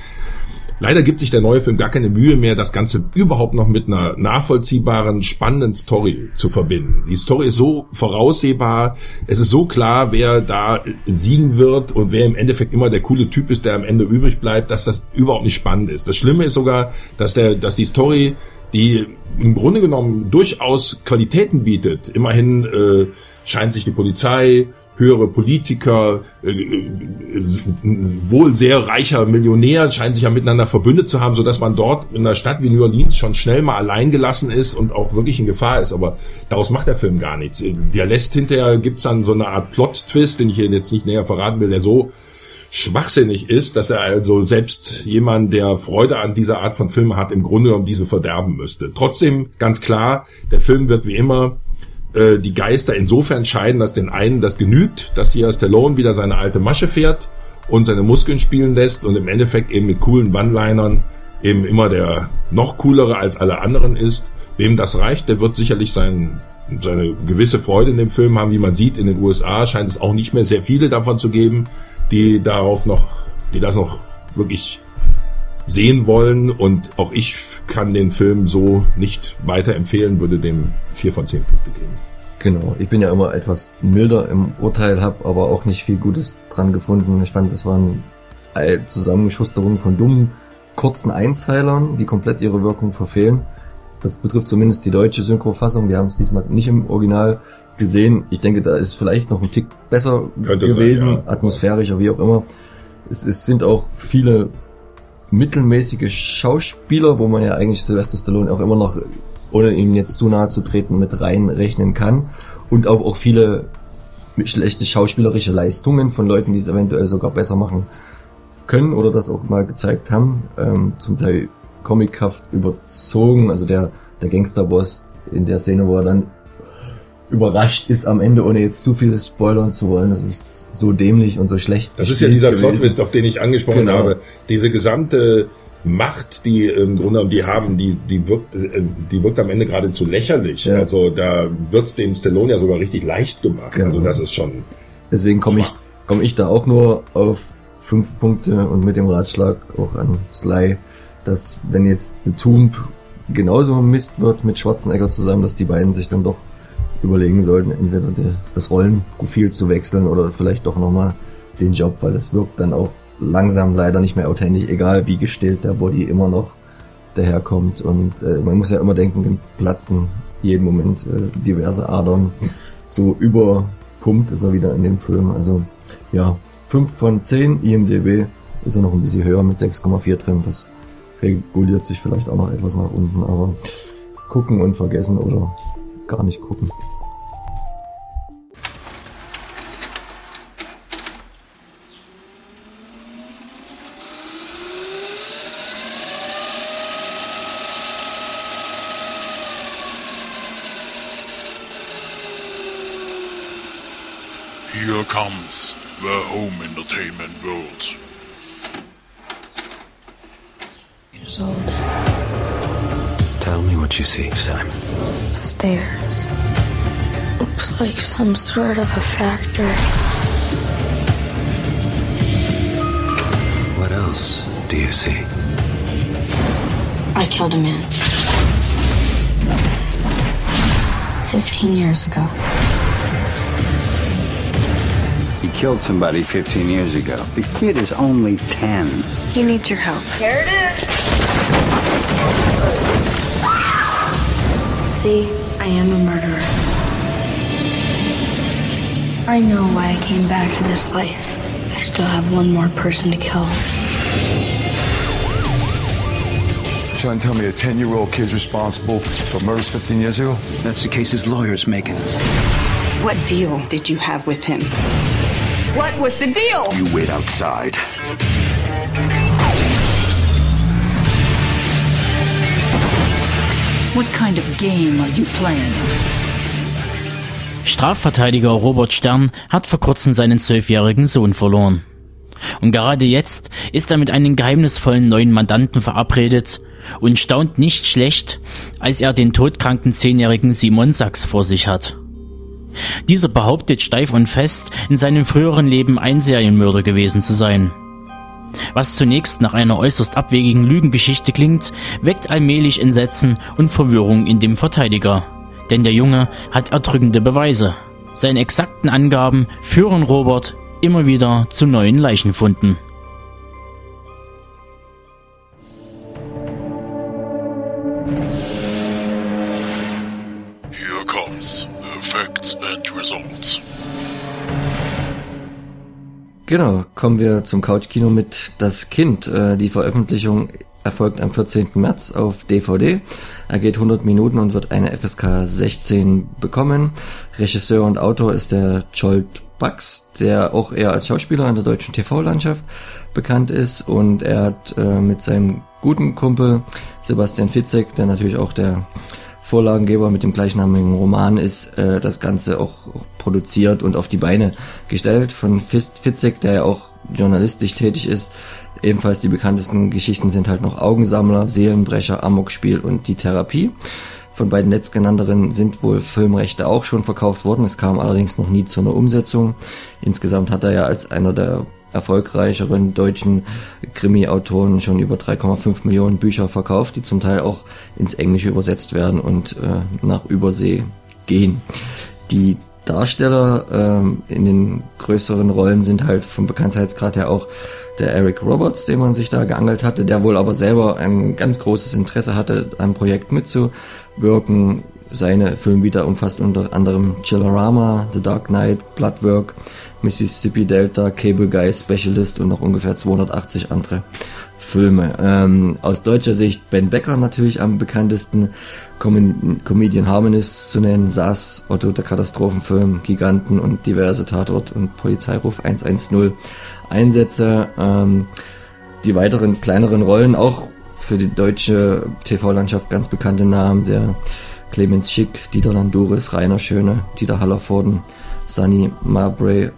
Leider gibt sich der neue Film gar keine Mühe mehr, das Ganze überhaupt noch mit einer nachvollziehbaren, spannenden Story zu verbinden. Die Story ist so voraussehbar, es ist so klar, wer da siegen wird und wer im Endeffekt immer der coole Typ ist, der am Ende übrig bleibt, dass das überhaupt nicht spannend ist. Das Schlimme ist sogar, dass der, dass die Story die im Grunde genommen durchaus Qualitäten bietet. Immerhin äh, scheint sich die Polizei, höhere Politiker, äh, äh, wohl sehr reicher Millionär scheinen sich ja miteinander verbündet zu haben, so dass man dort in einer Stadt wie New Orleans schon schnell mal allein gelassen ist und auch wirklich in Gefahr ist. Aber daraus macht der Film gar nichts. Der lässt hinterher gibt's dann so eine Art Plot-Twist, den ich hier jetzt nicht näher verraten will, der so schwachsinnig ist, dass er also selbst jemand, der Freude an dieser Art von Film hat, im Grunde genommen diese verderben müsste. Trotzdem ganz klar, der Film wird wie immer äh, die Geister insofern scheiden, dass den einen das genügt, dass hier Stallone wieder seine alte Masche fährt und seine Muskeln spielen lässt und im Endeffekt eben mit coolen One-Linern eben immer der noch coolere als alle anderen ist. Wem das reicht, der wird sicherlich sein, seine gewisse Freude in dem Film haben. Wie man sieht, in den USA scheint es auch nicht mehr sehr viele davon zu geben, die darauf noch, die das noch wirklich sehen wollen. Und auch ich kann den Film so nicht weiterempfehlen, würde dem vier von zehn Punkte geben. Genau, ich bin ja immer etwas milder im Urteil, habe aber auch nicht viel Gutes dran gefunden. Ich fand, das waren Zusammenschussterungen von dummen, kurzen Einzeilern, die komplett ihre Wirkung verfehlen. Das betrifft zumindest die deutsche Synchrofassung. Wir haben es diesmal nicht im Original gesehen. Ich denke, da ist vielleicht noch ein Tick besser Könnte gewesen, sein, ja. atmosphärischer, wie auch immer. Es, es sind auch viele mittelmäßige Schauspieler, wo man ja eigentlich Sylvester Stallone auch immer noch, ohne ihm jetzt zu nahe zu treten, mit reinrechnen kann. Und auch, auch viele schlechte schauspielerische Leistungen von Leuten, die es eventuell sogar besser machen können oder das auch mal gezeigt haben. Ähm, zum Teil comichaft überzogen. Also der, der Gangsterboss in der Szene, wo er dann überrascht ist am Ende, ohne jetzt zu viel spoilern zu wollen. Das ist so dämlich und so schlecht. Das ist ja dieser Plot-Twist, auf den ich angesprochen genau. habe. Diese gesamte Macht, die im Grunde die haben, die, die wirkt, äh, die wirkt am Ende geradezu lächerlich. Ja. Also da wird's dem Stallone ja sogar richtig leicht gemacht. Genau. Also das ist schon. Deswegen komme ich, komme ich da auch nur auf fünf Punkte und mit dem Ratschlag auch an Sly, dass wenn jetzt The Tomb genauso Mist wird mit Schwarzenegger zusammen, dass die beiden sich dann doch überlegen sollten, entweder das Rollenprofil zu wechseln oder vielleicht doch nochmal den Job, weil es wirkt dann auch langsam leider nicht mehr authentisch, egal wie gestillt der Body immer noch daherkommt. Und äh, man muss ja immer denken, den platzen jeden Moment äh, diverse Adern. So überpumpt ist er wieder in dem Film. Also ja, 5 von 10 IMDB ist er noch ein bisschen höher mit 6,4 drin. Das reguliert sich vielleicht auch noch etwas nach unten, aber gucken und vergessen oder gar nicht gucken. Here comes the home entertainment world. Years old. Tell me what you see, Simon. Stairs. Looks like some sort of a factory. What else do you see? I killed a man. 15 years ago. He killed somebody 15 years ago. The kid is only 10. He needs your help. Here it is. See, I am a murderer. I know why I came back to this life. I still have one more person to kill. Trying to tell me a 10 year old kid's responsible for murders 15 years ago? That's the case his lawyer's making. What deal did you have with him? What was the deal? You wait outside. What kind of game are you playing? Strafverteidiger Robert Stern hat vor kurzem seinen zwölfjährigen Sohn verloren. Und gerade jetzt ist er mit einem geheimnisvollen neuen Mandanten verabredet und staunt nicht schlecht, als er den todkranken zehnjährigen Simon Sachs vor sich hat. Dieser behauptet steif und fest, in seinem früheren Leben ein Serienmörder gewesen zu sein. Was zunächst nach einer äußerst abwegigen Lügengeschichte klingt, weckt allmählich Entsetzen und Verwirrung in dem Verteidiger. Denn der Junge hat erdrückende Beweise. Seine exakten Angaben führen Robert immer wieder zu neuen Leichenfunden. Genau, kommen wir zum Couchkino mit Das Kind. Äh, die Veröffentlichung erfolgt am 14. März auf DVD. Er geht 100 Minuten und wird eine FSK 16 bekommen. Regisseur und Autor ist der Jolt Bucks, der auch eher als Schauspieler in der deutschen TV-Landschaft bekannt ist und er hat äh, mit seinem guten Kumpel Sebastian Fitzek, der natürlich auch der Vorlagengeber mit dem gleichnamigen Roman ist, äh, das Ganze auch, produziert und auf die Beine gestellt von Fitzek, der ja auch journalistisch tätig ist. Ebenfalls die bekanntesten Geschichten sind halt noch Augensammler, Seelenbrecher, Amokspiel und die Therapie. Von beiden letztgenannteren sind wohl Filmrechte auch schon verkauft worden. Es kam allerdings noch nie zu einer Umsetzung. Insgesamt hat er ja als einer der erfolgreicheren deutschen Krimi-Autoren schon über 3,5 Millionen Bücher verkauft, die zum Teil auch ins Englische übersetzt werden und äh, nach Übersee gehen. Die Darsteller ähm, in den größeren Rollen sind halt vom Bekanntheitsgrad her auch der Eric Roberts, den man sich da geangelt hatte, der wohl aber selber ein ganz großes Interesse hatte, am Projekt mitzuwirken. Seine Filmvita umfasst unter anderem Chillerama, The Dark Knight, Bloodwork, Mississippi Delta, Cable Guy, Specialist und noch ungefähr 280 andere Filme. Ähm, aus deutscher Sicht Ben Becker natürlich am bekanntesten, Com Comedian Harmonists zu nennen, Sass, Otto der Katastrophenfilm, Giganten und diverse Tatort und Polizeiruf 110 Einsätze. Ähm, die weiteren kleineren Rollen, auch für die deutsche TV-Landschaft ganz bekannte Namen, der Clemens Schick, Dieter Landuris, Rainer Schöne, Dieter Hallervorden, Sunny Mabray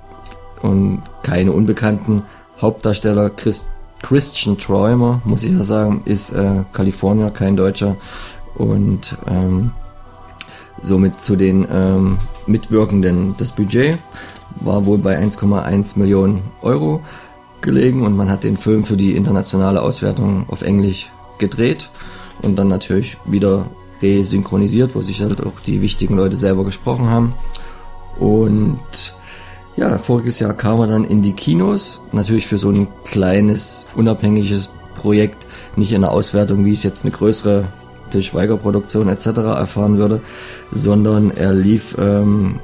und keine unbekannten Hauptdarsteller. Chris, Christian Träumer, muss ich ja sagen, ist äh, Kalifornier, kein Deutscher und ähm, somit zu den ähm, Mitwirkenden. Das Budget war wohl bei 1,1 Millionen Euro gelegen und man hat den Film für die internationale Auswertung auf Englisch gedreht und dann natürlich wieder resynchronisiert, wo sich halt auch die wichtigen Leute selber gesprochen haben. Und ja, voriges Jahr kam er dann in die Kinos, natürlich für so ein kleines, unabhängiges Projekt, nicht in der Auswertung, wie es jetzt eine größere Til Schweiger Produktion etc. erfahren würde, sondern er lief ähm,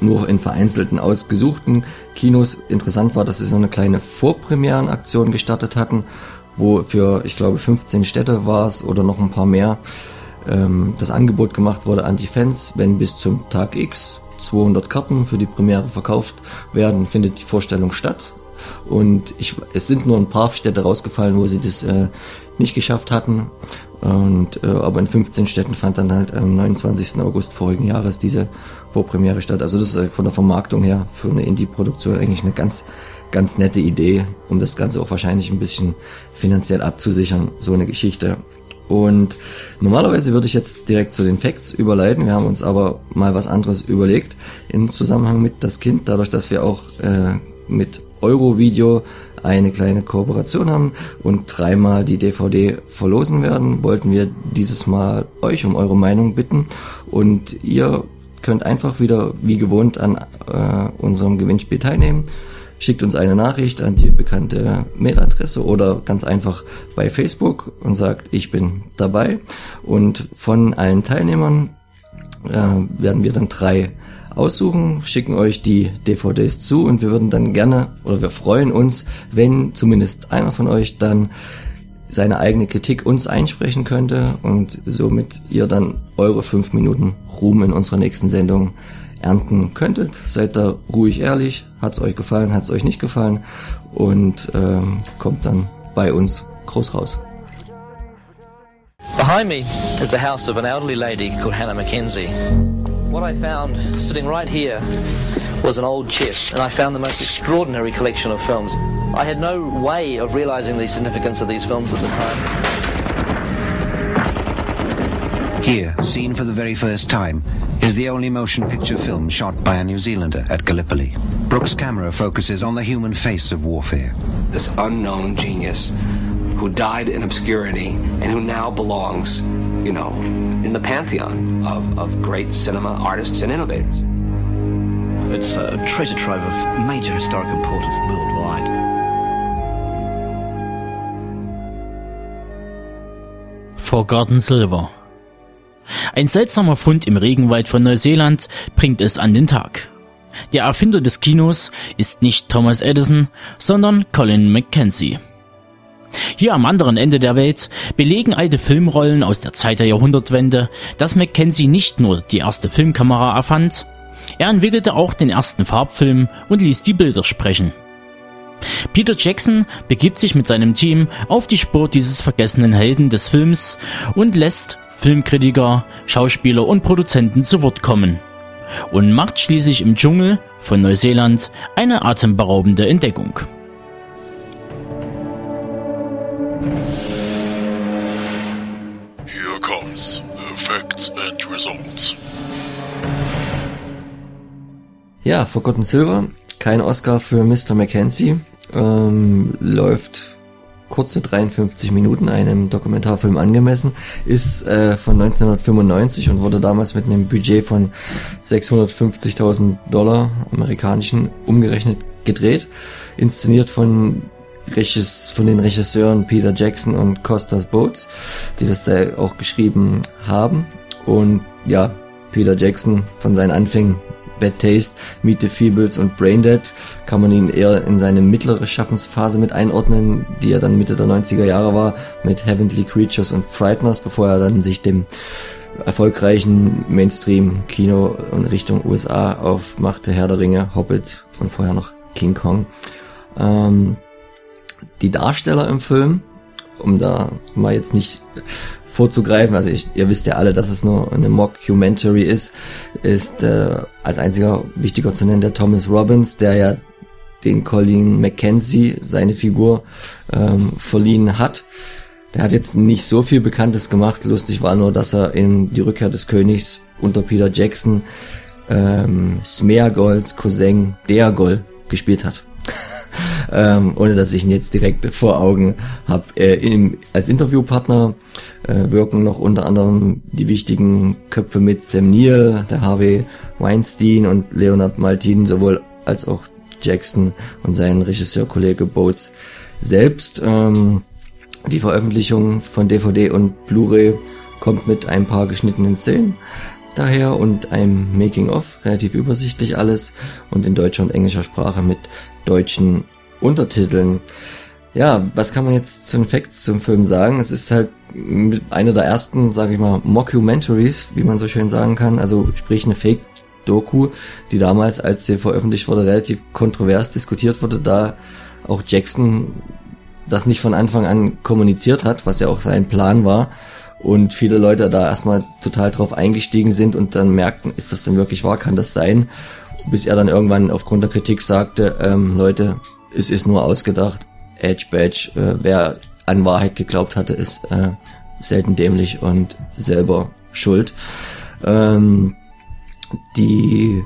nur in vereinzelten ausgesuchten Kinos. Interessant war, dass sie so eine kleine Vorpremierenaktion gestartet hatten, wo für, ich glaube, 15 Städte war es oder noch ein paar mehr, ähm, das Angebot gemacht wurde an die Fans, wenn bis zum Tag X 200 Karten für die Premiere verkauft werden, findet die Vorstellung statt. Und ich, es sind nur ein paar Städte rausgefallen, wo sie das äh, nicht geschafft hatten. Und äh, aber in 15 Städten fand dann halt am 29. August vorigen Jahres diese Vorpremiere statt. Also das ist äh, von der Vermarktung her für eine Indie-Produktion eigentlich eine ganz ganz nette Idee, um das Ganze auch wahrscheinlich ein bisschen finanziell abzusichern, so eine Geschichte. Und normalerweise würde ich jetzt direkt zu den Facts überleiten. Wir haben uns aber mal was anderes überlegt im Zusammenhang mit das Kind, dadurch, dass wir auch äh, mit Eurovideo eine kleine Kooperation haben und dreimal die DVD verlosen werden, wollten wir dieses Mal euch um eure Meinung bitten und ihr könnt einfach wieder wie gewohnt an äh, unserem Gewinnspiel teilnehmen. Schickt uns eine Nachricht an die bekannte Mailadresse oder ganz einfach bei Facebook und sagt, ich bin dabei. Und von allen Teilnehmern äh, werden wir dann drei aussuchen, schicken euch die DVDs zu und wir würden dann gerne oder wir freuen uns, wenn zumindest einer von euch dann seine eigene Kritik uns einsprechen könnte und somit ihr dann eure fünf Minuten Ruhm in unserer nächsten Sendung ernten könntet. Seid da ruhig ehrlich, hat's euch gefallen, hat's euch nicht gefallen und ähm, kommt dann bei uns groß raus. Behind me is the house of an elderly lady called Hannah Mackenzie. What I found sitting right here was an old chest, and I found the most extraordinary collection of films. I had no way of realizing the significance of these films at the time. Here, seen for the very first time, is the only motion picture film shot by a New Zealander at Gallipoli. Brooks' camera focuses on the human face of warfare. This unknown genius who died in obscurity and who now belongs, you know, in the pantheon of, of great cinema artists and innovators. It's a treasure trove of major historic importance worldwide. Forgotten Silver. Ein seltsamer Fund im Regenwald von Neuseeland bringt es an den Tag. Der Erfinder des Kinos ist nicht Thomas Edison, sondern Colin McKenzie. Hier am anderen Ende der Welt belegen alte Filmrollen aus der Zeit der Jahrhundertwende, dass Mackenzie nicht nur die erste Filmkamera erfand, er entwickelte auch den ersten Farbfilm und ließ die Bilder sprechen. Peter Jackson begibt sich mit seinem Team auf die Spur dieses vergessenen Helden des Films und lässt Filmkritiker, Schauspieler und Produzenten zu Wort kommen und macht schließlich im Dschungel von Neuseeland eine atemberaubende Entdeckung. Here comes the facts and results. Ja, Forgotten Silver, kein Oscar für Mr. Mackenzie, ähm, läuft kurze 53 Minuten einem Dokumentarfilm angemessen, ist äh, von 1995 und wurde damals mit einem Budget von 650.000 Dollar amerikanischen umgerechnet gedreht, inszeniert von von den Regisseuren Peter Jackson und Costas Boats, die das auch geschrieben haben. Und ja, Peter Jackson von seinen Anfängen Bad Taste, Meet the Feebles und Braindead kann man ihn eher in seine mittlere Schaffensphase mit einordnen, die er dann Mitte der 90er Jahre war, mit Heavenly Creatures und Frighteners, bevor er dann sich dem erfolgreichen Mainstream-Kino in Richtung USA aufmachte, Herr der Ringe, Hobbit und vorher noch King Kong. Ähm, die Darsteller im Film, um da mal jetzt nicht vorzugreifen, also ich, ihr wisst ja alle, dass es nur eine Mockumentary ist, ist äh, als einziger wichtiger zu nennen der Thomas Robbins, der ja den Colin McKenzie, seine Figur, ähm, verliehen hat. Der hat jetzt nicht so viel Bekanntes gemacht. Lustig war nur, dass er in Die Rückkehr des Königs unter Peter Jackson ähm, Smeargols Cousin Deagol gespielt hat. ähm, ohne dass ich ihn jetzt direkt vor Augen habe. Äh, als Interviewpartner äh, wirken noch unter anderem die wichtigen Köpfe mit Sam Neill, der Harvey Weinstein und Leonard Maltin, sowohl als auch Jackson und sein Regisseurkollege Boats selbst. Ähm, die Veröffentlichung von DVD und Blu-ray kommt mit ein paar geschnittenen Szenen daher und einem Making-of, relativ übersichtlich alles und in deutscher und englischer Sprache mit deutschen Untertiteln. Ja, was kann man jetzt zu den Facts zum Film sagen? Es ist halt einer der ersten, sage ich mal, Mockumentaries, wie man so schön sagen kann, also sprich eine Fake-Doku, die damals, als sie veröffentlicht wurde, relativ kontrovers diskutiert wurde, da auch Jackson das nicht von Anfang an kommuniziert hat, was ja auch sein Plan war, und viele Leute da erstmal total drauf eingestiegen sind und dann merkten, ist das denn wirklich wahr, kann das sein? Bis er dann irgendwann aufgrund der Kritik sagte, ähm, Leute, es ist nur ausgedacht. Edge Badge, äh, wer an Wahrheit geglaubt hatte, ist äh, selten dämlich und selber schuld. Ähm, die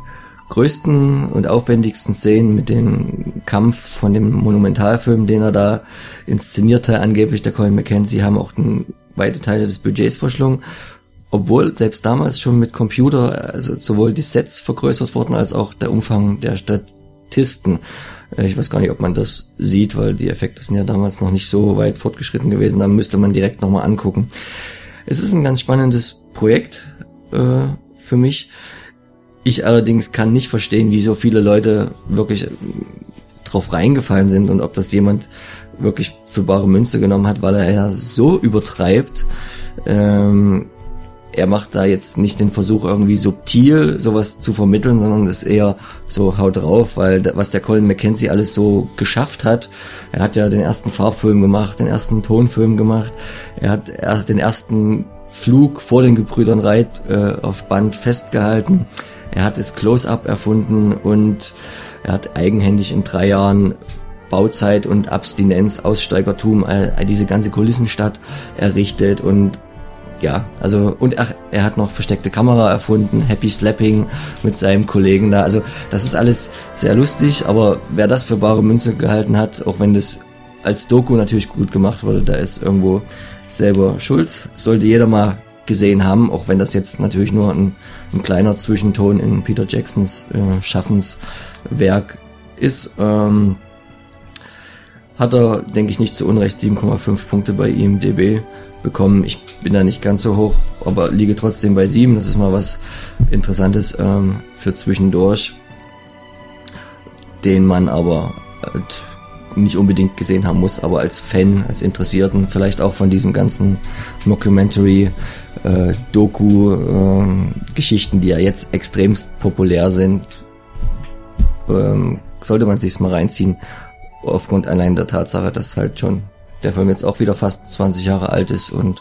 größten und aufwendigsten Szenen mit dem Kampf von dem Monumentalfilm, den er da inszenierte, angeblich der Colin McKenzie, haben auch den, weite Teile des Budgets verschlungen. Obwohl selbst damals schon mit Computer, also sowohl die Sets vergrößert wurden, als auch der Umfang der Statisten. Äh, ich weiß gar nicht, ob man das sieht, weil die Effekte sind ja damals noch nicht so weit fortgeschritten gewesen. Da müsste man direkt nochmal angucken. Es ist ein ganz spannendes Projekt äh, für mich. Ich allerdings kann nicht verstehen, wie so viele Leute wirklich äh, drauf reingefallen sind und ob das jemand wirklich für bare Münze genommen hat, weil er ja so übertreibt. Ähm, er macht da jetzt nicht den Versuch irgendwie subtil sowas zu vermitteln, sondern ist eher so haut drauf, weil was der Colin McKenzie alles so geschafft hat, er hat ja den ersten Farbfilm gemacht, den ersten Tonfilm gemacht, er hat erst den ersten Flug vor den Gebrüdern Reit äh, auf Band festgehalten, er hat das Close-Up erfunden und er hat eigenhändig in drei Jahren Bauzeit und Abstinenz, Aussteigertum, all, all diese ganze Kulissenstadt errichtet und ja, also und ach, er hat noch versteckte Kamera erfunden, Happy Slapping mit seinem Kollegen da. Also das ist alles sehr lustig, aber wer das für bare Münze gehalten hat, auch wenn das als Doku natürlich gut gemacht wurde, da ist irgendwo selber schuld. Sollte jeder mal gesehen haben, auch wenn das jetzt natürlich nur ein, ein kleiner Zwischenton in Peter Jacksons äh, Schaffenswerk ist. Ähm, hat er, denke ich, nicht zu Unrecht 7,5 Punkte bei IMDB bekommen. Ich bin da nicht ganz so hoch, aber liege trotzdem bei 7. Das ist mal was Interessantes ähm, für zwischendurch, den man aber halt nicht unbedingt gesehen haben muss, aber als Fan, als Interessierten, vielleicht auch von diesem ganzen Mockumentary, äh, Doku, äh, Geschichten, die ja jetzt extremst populär sind, ähm, sollte man sich's mal reinziehen aufgrund allein der Tatsache, dass halt schon der Film jetzt auch wieder fast 20 Jahre alt ist und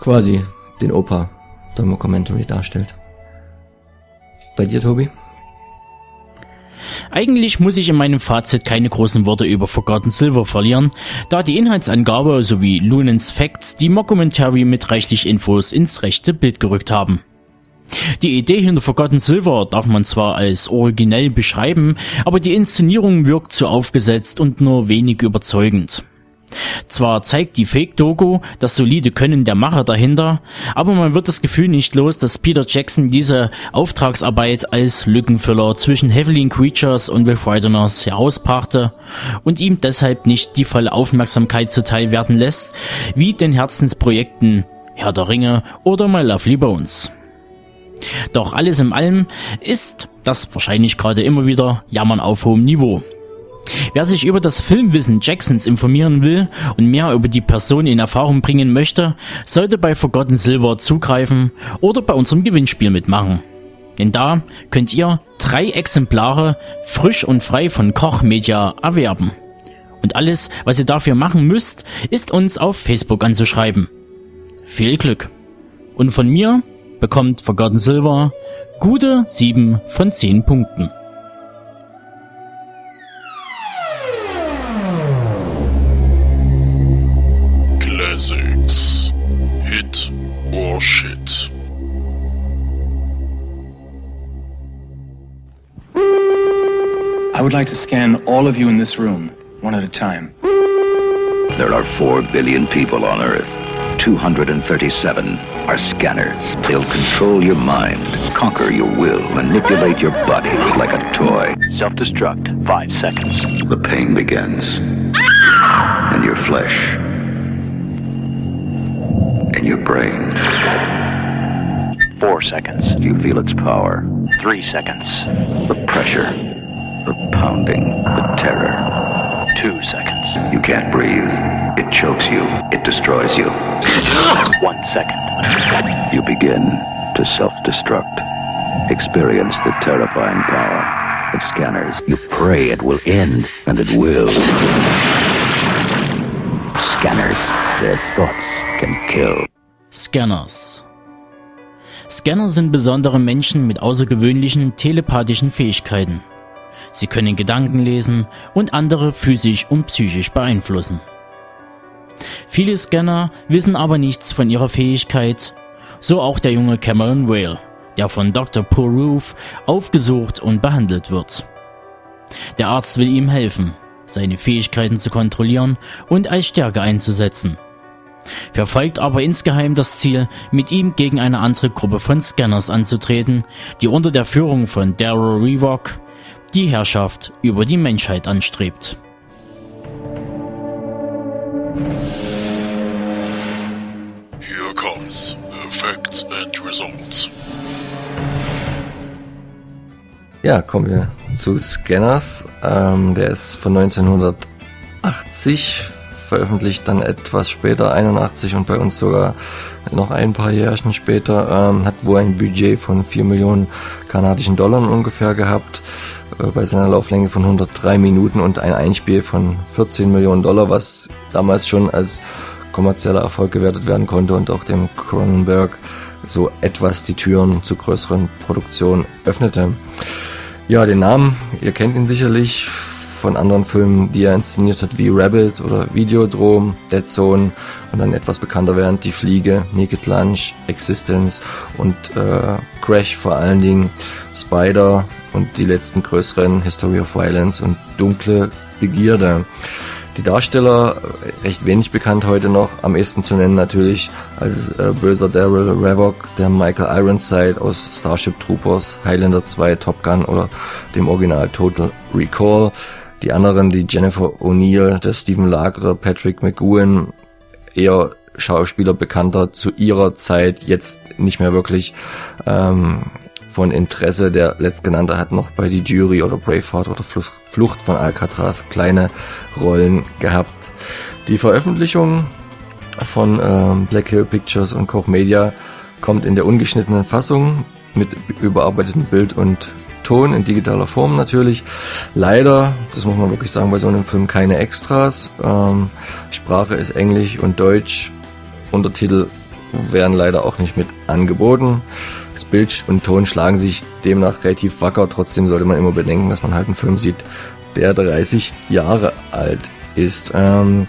quasi den Opa der Commentary darstellt. Bei dir, Tobi? Eigentlich muss ich in meinem Fazit keine großen Worte über Forgotten Silver verlieren, da die Inhaltsangabe sowie Lunens Facts die Mockumentary mit reichlich Infos ins rechte Bild gerückt haben. Die Idee hinter Forgotten Silver darf man zwar als originell beschreiben, aber die Inszenierung wirkt zu aufgesetzt und nur wenig überzeugend. Zwar zeigt die Fake-Doku das solide Können der Macher dahinter, aber man wird das Gefühl nicht los, dass Peter Jackson diese Auftragsarbeit als Lückenfüller zwischen Heavenly Creatures und The Frighteners herausbrachte und ihm deshalb nicht die volle Aufmerksamkeit zuteil werden lässt, wie den Herzensprojekten Herr der Ringe oder My Lovely Bones. Doch alles in allem ist das wahrscheinlich gerade immer wieder Jammern auf hohem Niveau. Wer sich über das Filmwissen Jacksons informieren will und mehr über die Person in Erfahrung bringen möchte, sollte bei Forgotten Silver zugreifen oder bei unserem Gewinnspiel mitmachen. Denn da könnt ihr drei Exemplare frisch und frei von Koch Media erwerben. Und alles, was ihr dafür machen müsst, ist uns auf Facebook anzuschreiben. Viel Glück! Und von mir bekommt Forgotten Silver gute 7 von 10 Punkten. Classics. Hit or shit. I would like to scan all of you in this room, one at a time. There are four billion people on Earth. 237 are scanners. They'll control your mind, conquer your will, manipulate your body like a toy. Self-destruct. Five seconds. The pain begins. And your flesh. And your brain. Four seconds. You feel its power. Three seconds. The pressure. The pounding. The terror. Two seconds. You can't breathe. It chokes you. It destroys you. One second. You begin to self-destruct. Experience the terrifying power of scanners. You pray it will end, and it will. Scanners. Their thoughts can kill. Scanners. Scanner sind besondere Menschen mit außergewöhnlichen telepathischen Fähigkeiten. Sie können Gedanken lesen und andere physisch und psychisch beeinflussen. Viele Scanner wissen aber nichts von ihrer Fähigkeit, so auch der junge Cameron Whale, der von Dr. Puroof aufgesucht und behandelt wird. Der Arzt will ihm helfen, seine Fähigkeiten zu kontrollieren und als Stärke einzusetzen. Verfolgt aber insgeheim das Ziel, mit ihm gegen eine andere Gruppe von Scanners anzutreten, die unter der Führung von Daryl Revok die Herrschaft über die Menschheit anstrebt. Here comes the facts and results. Ja, kommen wir zu Scanners. Ähm, der ist von 1980 veröffentlicht, dann etwas später, 81 und bei uns sogar noch ein paar Jährchen später, ähm, hat wohl ein Budget von 4 Millionen kanadischen Dollar ungefähr gehabt, äh, bei seiner Lauflänge von 103 Minuten und ein Einspiel von 14 Millionen Dollar, was damals schon als kommerzieller Erfolg gewertet werden konnte und auch dem Cronenberg so etwas die Türen zu größeren Produktionen öffnete. Ja, den Namen, ihr kennt ihn sicherlich von anderen Filmen, die er inszeniert hat, wie Rabbit oder Videodrome, Dead Zone und dann etwas bekannter während Die Fliege, Naked Lunch, Existence und äh, Crash vor allen Dingen, Spider und die letzten größeren History of Violence und Dunkle Begierde. Die Darsteller, äh, recht wenig bekannt heute noch, am ehesten zu nennen natürlich als äh, böser Daryl Ravok, der Michael Ironside aus Starship Troopers, Highlander 2, Top Gun oder dem Original Total Recall. Die anderen, die Jennifer O'Neill, der Stephen Lark oder Patrick McGowan, eher Schauspieler bekannter zu ihrer Zeit, jetzt nicht mehr wirklich ähm, von Interesse. Der letztgenannte hat noch bei die Jury oder Braveheart oder Flucht von Alcatraz kleine Rollen gehabt. Die Veröffentlichung von ähm, Black Hill Pictures und Koch Media kommt in der ungeschnittenen Fassung mit überarbeitetem Bild und Ton in digitaler Form natürlich. Leider, das muss man wirklich sagen, bei so einem Film keine Extras. Ähm, Sprache ist Englisch und Deutsch. Untertitel werden leider auch nicht mit angeboten. Das Bild und Ton schlagen sich demnach relativ wacker. Trotzdem sollte man immer bedenken, dass man halt einen Film sieht, der 30 Jahre alt ist. Ähm,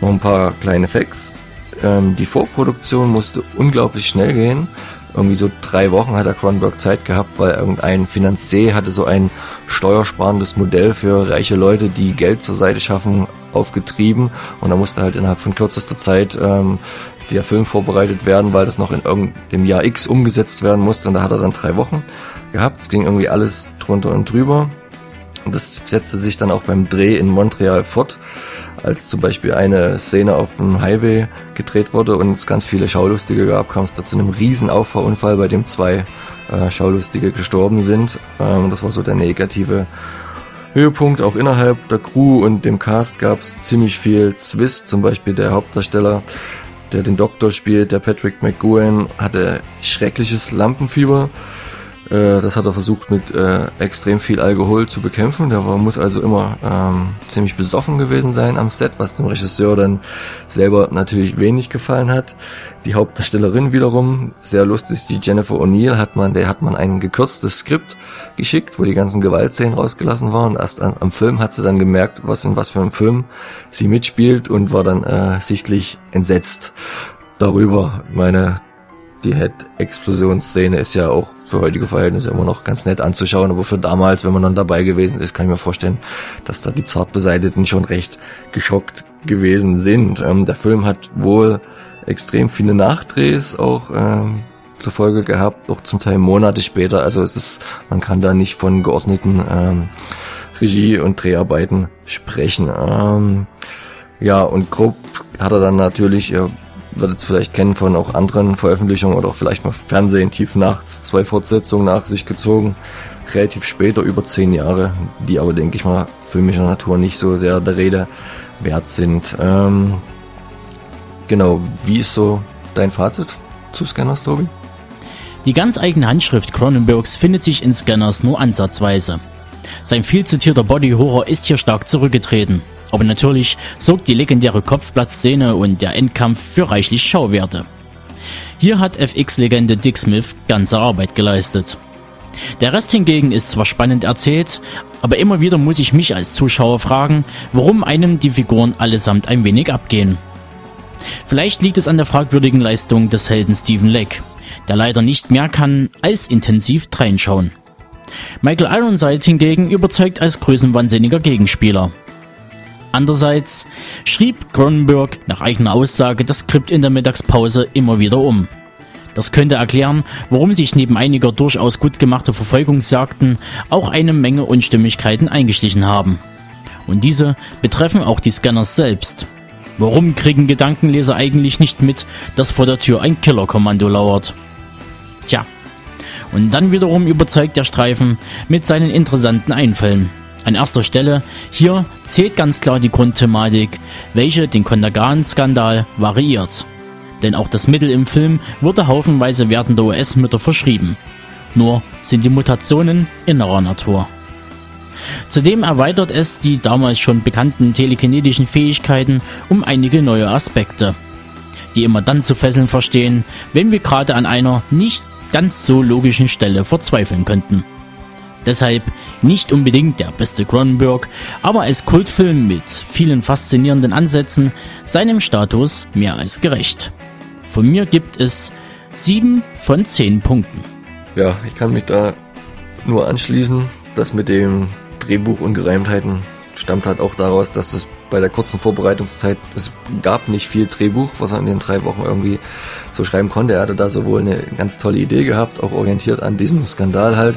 noch ein paar kleine Facts. Ähm, die Vorproduktion musste unglaublich schnell gehen. Irgendwie so drei Wochen hat der Cronenberg Zeit gehabt, weil irgendein Finanzier hatte so ein steuersparendes Modell für reiche Leute, die Geld zur Seite schaffen, aufgetrieben. Und da musste halt innerhalb von kürzester Zeit ähm, der Film vorbereitet werden, weil das noch in irgendeinem Jahr X umgesetzt werden musste und da hat er dann drei Wochen gehabt. Es ging irgendwie alles drunter und drüber. Und das setzte sich dann auch beim Dreh in Montreal fort, als zum Beispiel eine Szene auf dem Highway gedreht wurde und es ganz viele Schaulustige gab, kam es da zu einem riesen Auffahrunfall, bei dem zwei äh, Schaulustige gestorben sind. Ähm, das war so der negative Höhepunkt. Auch innerhalb der Crew und dem Cast gab es ziemlich viel Zwist. Zum Beispiel der Hauptdarsteller der den Doktor spielt, der Patrick McGowan, hatte schreckliches Lampenfieber. Äh, das hat er versucht mit äh, extrem viel Alkohol zu bekämpfen. Der war, muss also immer ähm, ziemlich besoffen gewesen sein am Set, was dem Regisseur dann selber natürlich wenig gefallen hat. Die Hauptdarstellerin wiederum, sehr lustig, die Jennifer O'Neill, hat man, der hat man ein gekürztes Skript geschickt, wo die ganzen Gewaltszenen rausgelassen waren. Erst an, am Film hat sie dann gemerkt, was in was für einem Film sie mitspielt und war dann äh, sichtlich entsetzt darüber. Meine die Head-Explosionsszene ist ja auch für heutige Verhältnisse immer noch ganz nett anzuschauen, aber für damals, wenn man dann dabei gewesen ist, kann ich mir vorstellen, dass da die Zartbeseiteten schon recht geschockt gewesen sind. Ähm, der Film hat wohl extrem viele Nachdrehs auch ähm, zur Folge gehabt, auch zum Teil Monate später. Also es ist, man kann da nicht von geordneten ähm, Regie- und Dreharbeiten sprechen. Ähm, ja, und grob hat er dann natürlich, ihr werdet es vielleicht kennen von auch anderen Veröffentlichungen oder auch vielleicht mal Fernsehen, tief nachts, zwei Fortsetzungen nach sich gezogen. Relativ später, über zehn Jahre, die aber, denke ich mal, filmischer Natur nicht so sehr der Rede wert sind. Ähm, Genau, wie ist so dein Fazit zu Scanners, Tobi? Die ganz eigene Handschrift Cronenbergs findet sich in Scanners nur ansatzweise. Sein viel zitierter Body-Horror ist hier stark zurückgetreten. Aber natürlich sorgt die legendäre Kopfplatzszene und der Endkampf für reichlich Schauwerte. Hier hat FX-Legende Dick Smith ganze Arbeit geleistet. Der Rest hingegen ist zwar spannend erzählt, aber immer wieder muss ich mich als Zuschauer fragen, warum einem die Figuren allesamt ein wenig abgehen. Vielleicht liegt es an der fragwürdigen Leistung des Helden Stephen Leck, der leider nicht mehr kann als intensiv dreinschauen. Michael Ironside hingegen überzeugt als größenwahnsinniger Gegenspieler. Andererseits schrieb Cronenberg nach eigener Aussage das Skript in der Mittagspause immer wieder um. Das könnte erklären, warum sich neben einiger durchaus gut gemachter Verfolgungsjagden auch eine Menge Unstimmigkeiten eingeschlichen haben. Und diese betreffen auch die Scanners selbst. Warum kriegen Gedankenleser eigentlich nicht mit, dass vor der Tür ein Killerkommando lauert? Tja. Und dann wiederum überzeugt der Streifen mit seinen interessanten Einfällen. An erster Stelle hier zählt ganz klar die Grundthematik, welche den Kontergan-Skandal variiert. Denn auch das Mittel im Film wurde haufenweise werdender US-Mütter verschrieben. Nur sind die Mutationen innerer Natur. Zudem erweitert es die damals schon bekannten telekinetischen Fähigkeiten um einige neue Aspekte, die immer dann zu fesseln verstehen, wenn wir gerade an einer nicht ganz so logischen Stelle verzweifeln könnten. Deshalb nicht unbedingt der beste Cronenberg, aber als Kultfilm mit vielen faszinierenden Ansätzen seinem Status mehr als gerecht. Von mir gibt es 7 von 10 Punkten. Ja, ich kann mich da nur anschließen. Das mit dem Drehbuch Ungereimtheiten stammt halt auch daraus, dass es bei der kurzen Vorbereitungszeit, es gab nicht viel Drehbuch, was er in den drei Wochen irgendwie so schreiben konnte. Er hatte da sowohl eine ganz tolle Idee gehabt, auch orientiert an diesem Skandal halt,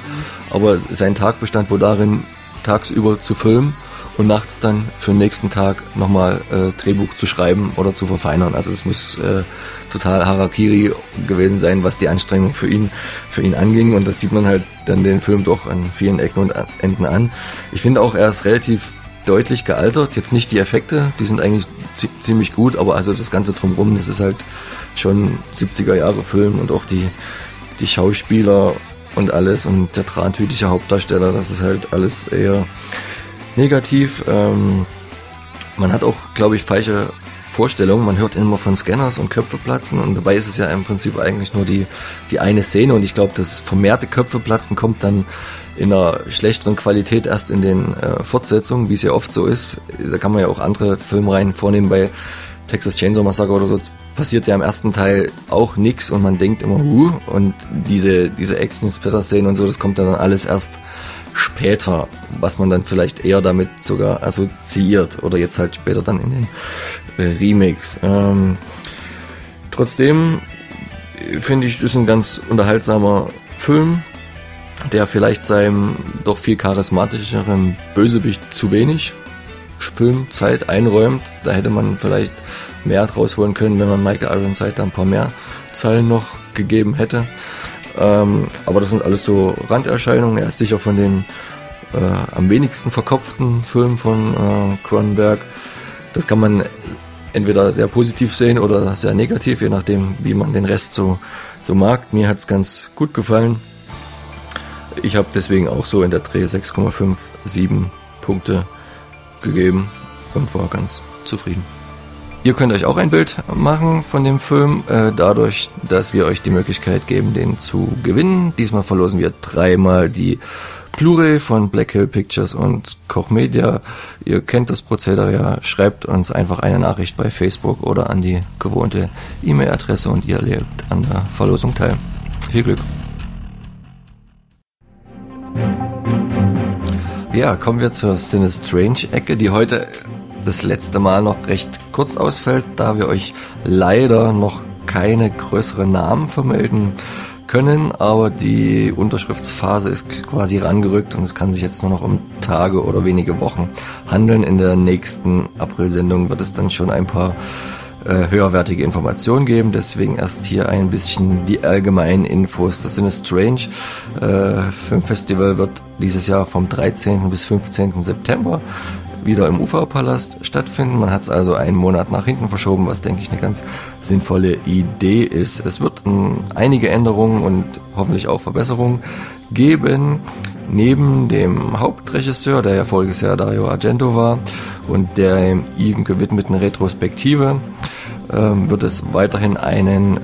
aber sein Tag bestand wohl darin, tagsüber zu filmen und nachts dann für den nächsten Tag nochmal äh, Drehbuch zu schreiben oder zu verfeinern. Also es muss äh, total Harakiri gewesen sein, was die Anstrengung für ihn, für ihn anging. Und das sieht man halt dann den Film doch an vielen Ecken und Enden an. Ich finde auch, er ist relativ deutlich gealtert. Jetzt nicht die Effekte, die sind eigentlich ziemlich gut, aber also das Ganze drumherum, das ist halt schon 70er Jahre Film und auch die, die Schauspieler und alles und der drahthütige Hauptdarsteller, das ist halt alles eher negativ. Ähm, man hat auch, glaube ich, falsche Vorstellungen. Man hört immer von Scanners und Köpfe platzen und dabei ist es ja im Prinzip eigentlich nur die, die eine Szene und ich glaube, das vermehrte Köpfe platzen kommt dann in einer schlechteren Qualität erst in den äh, Fortsetzungen, wie es ja oft so ist. Da kann man ja auch andere Filmreihen vornehmen bei Texas Chainsaw Massacre oder so passiert ja im ersten Teil auch nichts und man denkt immer, huh, und diese, diese Action-Splitter-Szenen und so, das kommt dann alles erst später, was man dann vielleicht eher damit sogar assoziiert oder jetzt halt später dann in den äh, Remakes. Ähm, trotzdem finde ich, ist ein ganz unterhaltsamer Film, der vielleicht seinem doch viel charismatischeren Bösewicht zu wenig Filmzeit einräumt. Da hätte man vielleicht mehr draus holen können, wenn man Michael Ironside da ein paar mehr Zeilen noch gegeben hätte. Ähm, aber das sind alles so Randerscheinungen. Er ist sicher von den äh, am wenigsten verkopften Filmen von äh, Cronenberg. Das kann man entweder sehr positiv sehen oder sehr negativ, je nachdem, wie man den Rest so, so mag. Mir hat es ganz gut gefallen. Ich habe deswegen auch so in der Dreh 6,57 Punkte gegeben und war ganz zufrieden. Ihr könnt euch auch ein Bild machen von dem Film, äh, dadurch, dass wir euch die Möglichkeit geben, den zu gewinnen. Diesmal verlosen wir dreimal die Blu-ray von Black Hill Pictures und Koch Media. Ihr kennt das Prozedere ja. Schreibt uns einfach eine Nachricht bei Facebook oder an die gewohnte E-Mail-Adresse und ihr lebt an der Verlosung teil. Viel Glück! Ja, kommen wir zur Cine Strange Ecke, die heute das letzte Mal noch recht kurz ausfällt, da wir euch leider noch keine größeren Namen vermelden können, aber die Unterschriftsphase ist quasi rangerückt und es kann sich jetzt nur noch um Tage oder wenige Wochen handeln. In der nächsten April-Sendung wird es dann schon ein paar äh, höherwertige Informationen geben. Deswegen erst hier ein bisschen die allgemeinen Infos. Das sind Strange äh, Filmfestival wird dieses Jahr vom 13. bis 15. September wieder im Uferpalast stattfinden. Man hat es also einen Monat nach hinten verschoben, was denke ich eine ganz sinnvolle Idee ist. Es wird einige Änderungen und hoffentlich auch Verbesserungen geben. Neben dem Hauptregisseur, der ja voriges Jahr Dario Argento war, und der ihm gewidmeten Retrospektive, ähm, wird es weiterhin einen äh,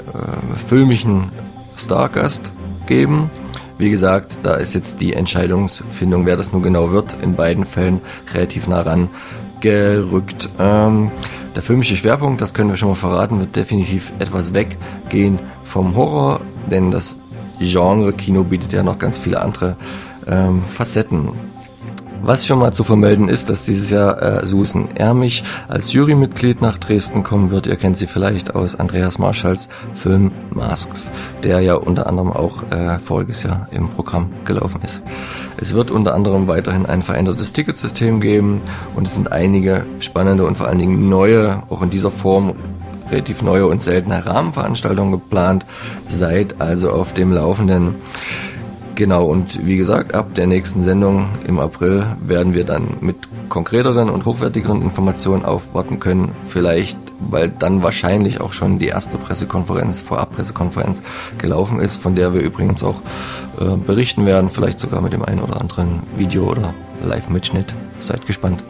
filmischen Stargast geben. Wie gesagt, da ist jetzt die Entscheidungsfindung, wer das nun genau wird, in beiden Fällen relativ nah ran gerückt. Ähm, der filmische Schwerpunkt, das können wir schon mal verraten, wird definitiv etwas weggehen vom Horror, denn das Genre Kino bietet ja noch ganz viele andere ähm, Facetten. Was schon mal zu vermelden ist, dass dieses Jahr äh, Susan Ermich als Jurymitglied nach Dresden kommen wird. Ihr kennt sie vielleicht aus Andreas Marschalls Film Masks, der ja unter anderem auch äh, voriges Jahr im Programm gelaufen ist. Es wird unter anderem weiterhin ein verändertes Ticketsystem geben und es sind einige spannende und vor allen Dingen neue, auch in dieser Form relativ neue und seltene Rahmenveranstaltungen geplant. Seid also auf dem Laufenden. Genau, und wie gesagt, ab der nächsten Sendung im April werden wir dann mit konkreteren und hochwertigeren Informationen aufwarten können. Vielleicht, weil dann wahrscheinlich auch schon die erste Pressekonferenz, Vorab-Pressekonferenz gelaufen ist, von der wir übrigens auch äh, berichten werden, vielleicht sogar mit dem einen oder anderen Video oder Live-Mitschnitt. Seid gespannt.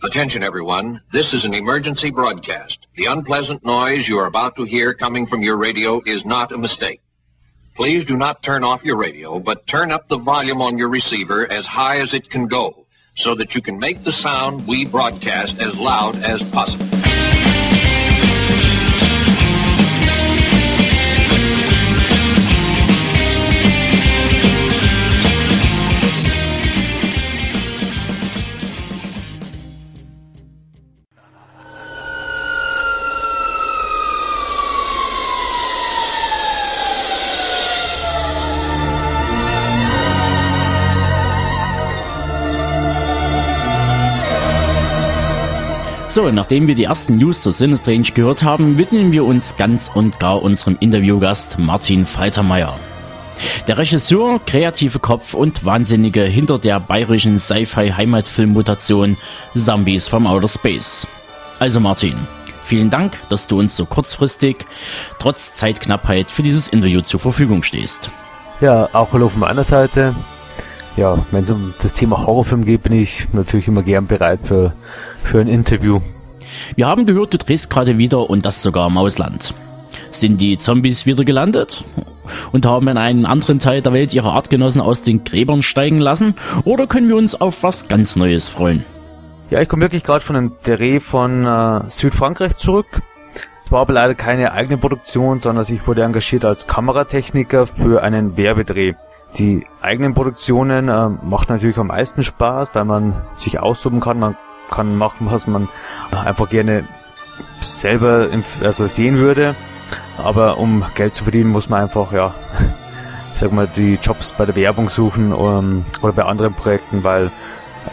Attention everyone, this is an emergency broadcast. The unpleasant noise you are about to hear coming from your radio is not a mistake. Please do not turn off your radio, but turn up the volume on your receiver as high as it can go, so that you can make the sound we broadcast as loud as possible. So, nachdem wir die ersten News zur Sinistrange gehört haben, widmen wir uns ganz und gar unserem Interviewgast Martin Faltermeier. Der Regisseur, kreative Kopf und Wahnsinnige hinter der bayerischen Sci-Fi-Heimatfilmmutation Zombies from Outer Space. Also Martin, vielen Dank, dass du uns so kurzfristig, trotz Zeitknappheit, für dieses Interview zur Verfügung stehst. Ja, auch hallo von meiner Seite. Ja, wenn es um das Thema Horrorfilm geht, bin ich natürlich immer gern bereit für, für ein Interview. Wir haben gehört, du drehst gerade wieder und das sogar im Ausland. Sind die Zombies wieder gelandet und haben in einem anderen Teil der Welt ihre Artgenossen aus den Gräbern steigen lassen? Oder können wir uns auf was ganz Neues freuen? Ja, ich komme wirklich gerade von einem Dreh von äh, Südfrankreich zurück. Es war aber leider keine eigene Produktion, sondern ich wurde engagiert als Kameratechniker für einen Werbedreh. Die eigenen Produktionen äh, macht natürlich am meisten Spaß, weil man sich austoben kann, man kann machen, was man einfach gerne selber also sehen würde. Aber um Geld zu verdienen, muss man einfach, ja, sag mal, die Jobs bei der Werbung suchen um, oder bei anderen Projekten, weil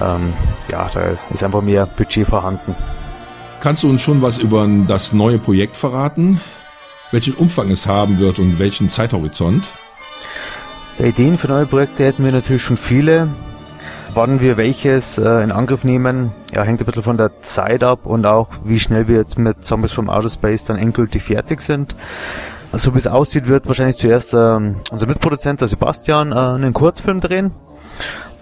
ähm, ja, da ist einfach mehr Budget vorhanden. Kannst du uns schon was über das neue Projekt verraten? Welchen Umfang es haben wird und welchen Zeithorizont? Ideen für neue Projekte hätten wir natürlich schon viele. Wann wir welches äh, in Angriff nehmen, ja, hängt ein bisschen von der Zeit ab und auch wie schnell wir jetzt mit Zombies from Outer Space dann endgültig fertig sind. So wie es aussieht, wird wahrscheinlich zuerst äh, unser Mitproduzent, der Sebastian, äh, einen Kurzfilm drehen.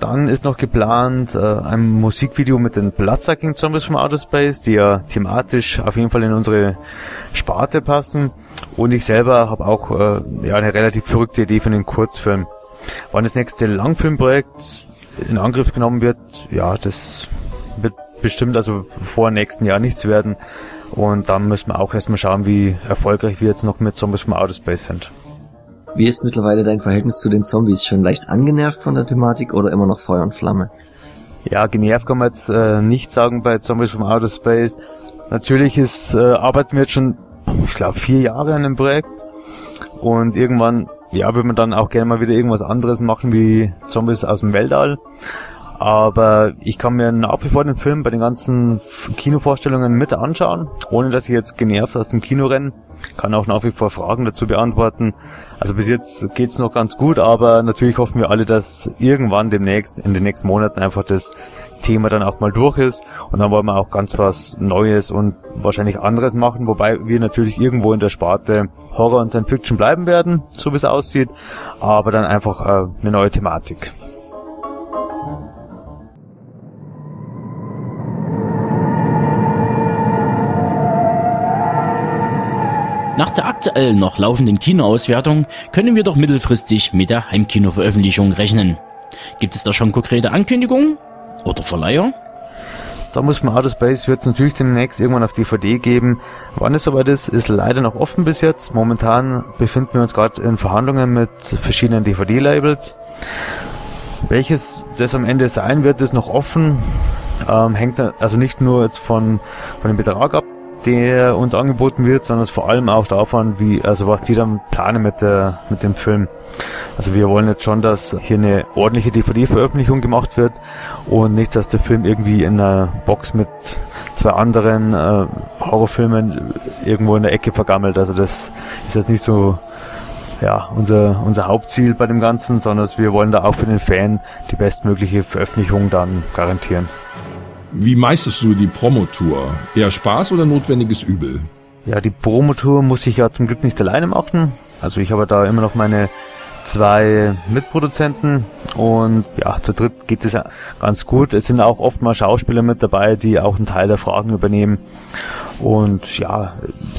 Dann ist noch geplant äh, ein Musikvideo mit den Bloodsucking Zombies from Outer Space, die ja thematisch auf jeden Fall in unsere Sparte passen. Und ich selber habe auch äh, ja eine relativ verrückte Idee für einen Kurzfilm. Wann das nächste Langfilmprojekt in Angriff genommen wird, ja, das wird bestimmt also vor nächstem Jahr nichts werden. Und dann müssen wir auch erstmal schauen, wie erfolgreich wir jetzt noch mit Zombies from Outer Space sind. Wie ist mittlerweile dein Verhältnis zu den Zombies? Schon leicht angenervt von der Thematik oder immer noch Feuer und Flamme? Ja, genervt kann man jetzt äh, nicht sagen bei Zombies from Outer Space. Natürlich ist, äh, arbeiten wir jetzt schon, ich glaube, vier Jahre an dem Projekt. Und irgendwann, ja, würde man dann auch gerne mal wieder irgendwas anderes machen wie Zombies aus dem Weltall. Aber ich kann mir nach wie vor den Film bei den ganzen Kinovorstellungen mit anschauen, ohne dass ich jetzt genervt aus dem Kino renne. Kann auch nach wie vor Fragen dazu beantworten. Also bis jetzt geht's noch ganz gut, aber natürlich hoffen wir alle, dass irgendwann demnächst, in den nächsten Monaten einfach das Thema dann auch mal durch ist. Und dann wollen wir auch ganz was Neues und wahrscheinlich anderes machen, wobei wir natürlich irgendwo in der Sparte Horror und Science Fiction bleiben werden, so wie es aussieht, aber dann einfach äh, eine neue Thematik. Nach der aktuell noch laufenden Kinoauswertung können wir doch mittelfristig mit der Heimkinoveröffentlichung rechnen. Gibt es da schon konkrete Ankündigungen? Oder Verleiher? Zombies from Outer Space wird es natürlich demnächst irgendwann auf DVD geben. Wann es soweit ist, ist leider noch offen bis jetzt. Momentan befinden wir uns gerade in Verhandlungen mit verschiedenen DVD-Labels. Welches das am Ende sein wird, ist noch offen. Ähm, hängt also nicht nur jetzt von, von dem Betrag ab, der uns angeboten wird, sondern vor allem auch davon, wie, also was die dann planen mit der, mit dem Film. Also wir wollen jetzt schon, dass hier eine ordentliche DVD-Veröffentlichung gemacht wird und nicht, dass der Film irgendwie in einer Box mit zwei anderen äh, Horrorfilmen irgendwo in der Ecke vergammelt. Also das ist jetzt nicht so ja, unser, unser Hauptziel bei dem Ganzen, sondern wir wollen da auch für den Fan die bestmögliche Veröffentlichung dann garantieren. Wie meisterst du die Promotour? Eher Spaß oder notwendiges Übel? Ja, die Promotour muss ich ja zum Glück nicht alleine machen. Also ich habe da immer noch meine zwei Mitproduzenten und ja, zu dritt geht es ja ganz gut. Es sind auch oft mal Schauspieler mit dabei, die auch einen Teil der Fragen übernehmen. Und ja,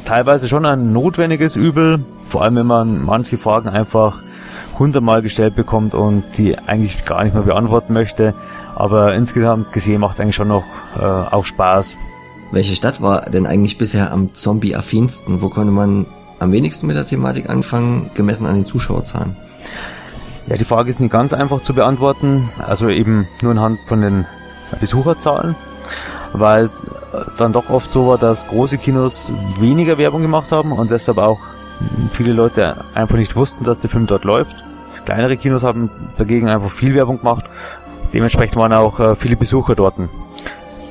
teilweise schon ein notwendiges Übel, vor allem wenn man manche Fragen einfach hundertmal gestellt bekommt und die eigentlich gar nicht mehr beantworten möchte. Aber insgesamt gesehen macht es eigentlich schon noch äh, auch Spaß. Welche Stadt war denn eigentlich bisher am Zombie-affinsten? Wo konnte man am wenigsten mit der Thematik anfangen, gemessen an den Zuschauerzahlen? Ja, die Frage ist nicht ganz einfach zu beantworten. Also eben nur anhand von den Besucherzahlen. Weil es dann doch oft so war, dass große Kinos weniger Werbung gemacht haben und deshalb auch viele Leute einfach nicht wussten, dass der Film dort läuft. Kleinere Kinos haben dagegen einfach viel Werbung gemacht. Dementsprechend waren auch äh, viele Besucher dort.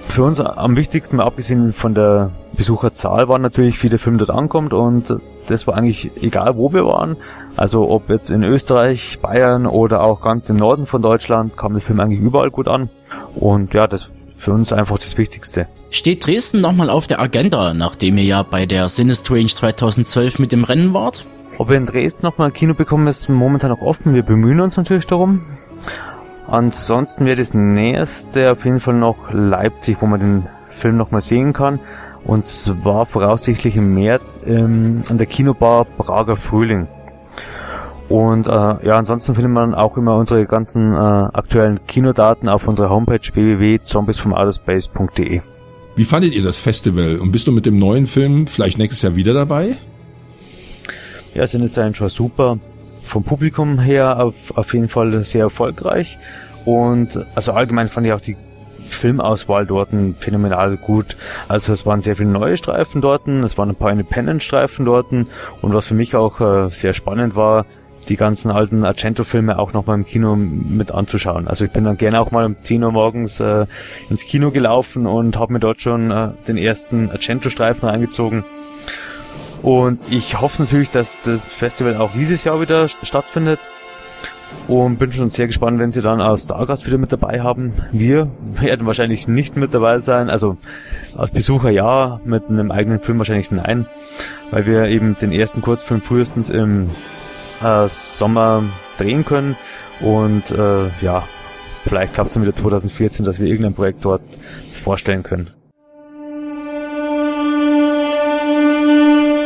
Für uns am wichtigsten, abgesehen von der Besucherzahl, war natürlich, wie der Film dort ankommt und das war eigentlich egal, wo wir waren. Also ob jetzt in Österreich, Bayern oder auch ganz im Norden von Deutschland, kam der Film eigentlich überall gut an. Und ja, das für uns einfach das Wichtigste. Steht Dresden nochmal auf der Agenda, nachdem ihr ja bei der Sinistrange 2012 mit dem Rennen wart? Ob wir in Dresden nochmal ein Kino bekommen, ist momentan noch offen. Wir bemühen uns natürlich darum. Ansonsten wäre das nächste auf jeden Fall noch Leipzig, wo man den Film nochmal sehen kann. Und zwar voraussichtlich im März ähm, an der Kinobar Prager Frühling. Und äh, ja, ansonsten findet man auch immer unsere ganzen äh, aktuellen Kinodaten auf unserer Homepage www.zombiesfromouterspace.de. Wie fandet ihr das Festival und bist du mit dem neuen Film vielleicht nächstes Jahr wieder dabei? Ja, sind es schon super. Vom Publikum her auf, auf jeden Fall sehr erfolgreich. Und also allgemein fand ich auch die Filmauswahl dort phänomenal gut. Also es waren sehr viele neue Streifen dort, es waren ein paar Independent-Streifen dort und was für mich auch äh, sehr spannend war, die ganzen alten Argento-Filme auch nochmal im Kino mit anzuschauen. Also ich bin dann gerne auch mal um 10 Uhr morgens äh, ins Kino gelaufen und habe mir dort schon äh, den ersten Argento-Streifen reingezogen. Und ich hoffe natürlich, dass das Festival auch dieses Jahr wieder stattfindet. Und bin schon sehr gespannt, wenn sie dann als Stargast wieder mit dabei haben. Wir werden wahrscheinlich nicht mit dabei sein. Also als Besucher ja, mit einem eigenen Film wahrscheinlich nein. Weil wir eben den ersten Kurzfilm frühestens im äh, Sommer drehen können. Und äh, ja, vielleicht klappt es dann wieder 2014, dass wir irgendein Projekt dort vorstellen können.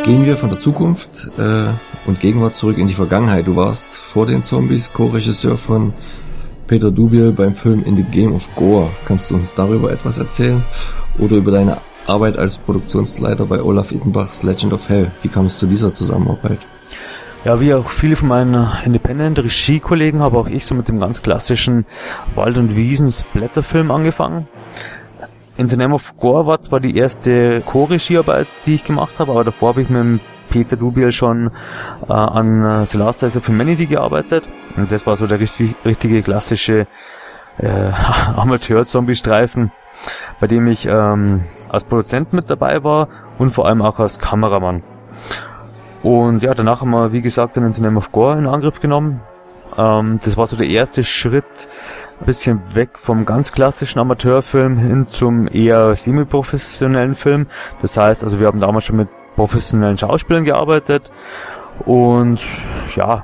Gehen wir von der Zukunft äh, und Gegenwart zurück in die Vergangenheit. Du warst vor den Zombies Co-Regisseur von Peter Dubiel beim Film In the Game of Gore. Kannst du uns darüber etwas erzählen? Oder über deine Arbeit als Produktionsleiter bei Olaf Ittenbachs Legend of Hell. Wie kam es zu dieser Zusammenarbeit? Ja, wie auch viele von meinen Independent-Regie-Kollegen habe auch ich so mit dem ganz klassischen Wald- und Wiesens-Blätterfilm angefangen. In the Name of Gore war zwar die erste Co-Regiearbeit, die ich gemacht habe, aber davor habe ich mit Peter Dubiel schon äh, an The Last Days of Humanity gearbeitet. Und das war so der richtig, richtige klassische äh, Amateur-Zombie-Streifen, bei dem ich ähm, als Produzent mit dabei war und vor allem auch als Kameramann. Und ja, danach haben wir, wie gesagt, den Name of Gore in Angriff genommen. Ähm, das war so der erste Schritt, bisschen weg vom ganz klassischen Amateurfilm hin zum eher semi-professionellen Film. Das heißt, also wir haben damals schon mit professionellen Schauspielern gearbeitet und ja,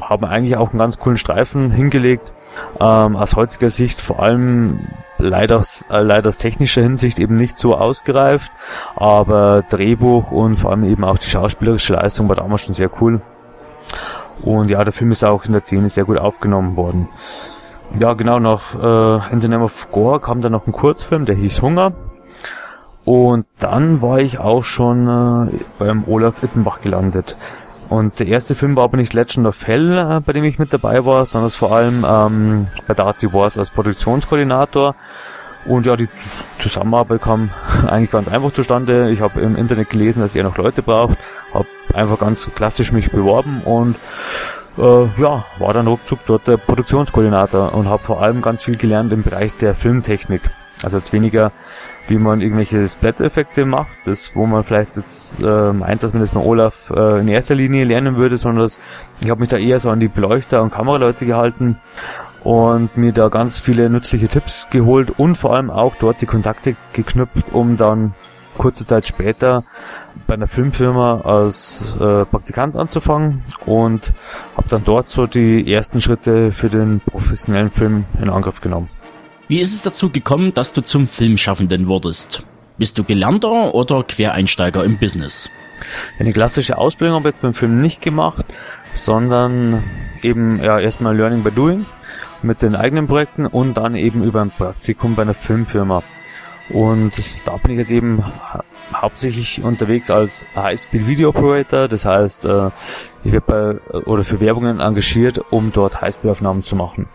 haben eigentlich auch einen ganz coolen Streifen hingelegt. Ähm, aus heutiger Sicht vor allem leider, äh, leider aus technischer Hinsicht eben nicht so ausgereift, aber Drehbuch und vor allem eben auch die schauspielerische Leistung war damals schon sehr cool. Und ja, der Film ist auch in der Szene sehr gut aufgenommen worden. Ja, genau, nach äh, In the Name of Gore kam dann noch ein Kurzfilm, der hieß Hunger. Und dann war ich auch schon äh, beim Olaf Ittenbach gelandet. Und der erste Film war aber nicht Legend of Hell, äh, bei dem ich mit dabei war, sondern vor allem ähm, bei Darty Wars als Produktionskoordinator. Und ja, die Zusammenarbeit kam eigentlich ganz einfach zustande. Ich habe im Internet gelesen, dass er noch Leute braucht, habe einfach ganz klassisch mich beworben und äh, ja, war dann ruckzuck dort der Produktionskoordinator und habe vor allem ganz viel gelernt im Bereich der Filmtechnik. Also jetzt weniger, wie man irgendwelche Splat-Effekte macht, das wo man vielleicht jetzt äh, meint, dass man das bei Olaf äh, in erster Linie lernen würde, sondern das, ich habe mich da eher so an die Beleuchter und Kameraleute gehalten und mir da ganz viele nützliche Tipps geholt und vor allem auch dort die Kontakte geknüpft, um dann kurze Zeit später bei einer Filmfirma als äh, Praktikant anzufangen und habe dann dort so die ersten Schritte für den professionellen Film in Angriff genommen. Wie ist es dazu gekommen, dass du zum Filmschaffenden wurdest? Bist du Gelernter oder Quereinsteiger im Business? Eine klassische Ausbildung habe ich jetzt beim Film nicht gemacht, sondern eben ja erstmal Learning by Doing mit den eigenen Projekten und dann eben über ein Praktikum bei einer Filmfirma. Und da bin ich jetzt eben hauptsächlich unterwegs als High-Speed Video Operator. Das heißt, äh, ich werde bei oder für Werbungen engagiert, um dort Highspeed-Aufnahmen zu machen.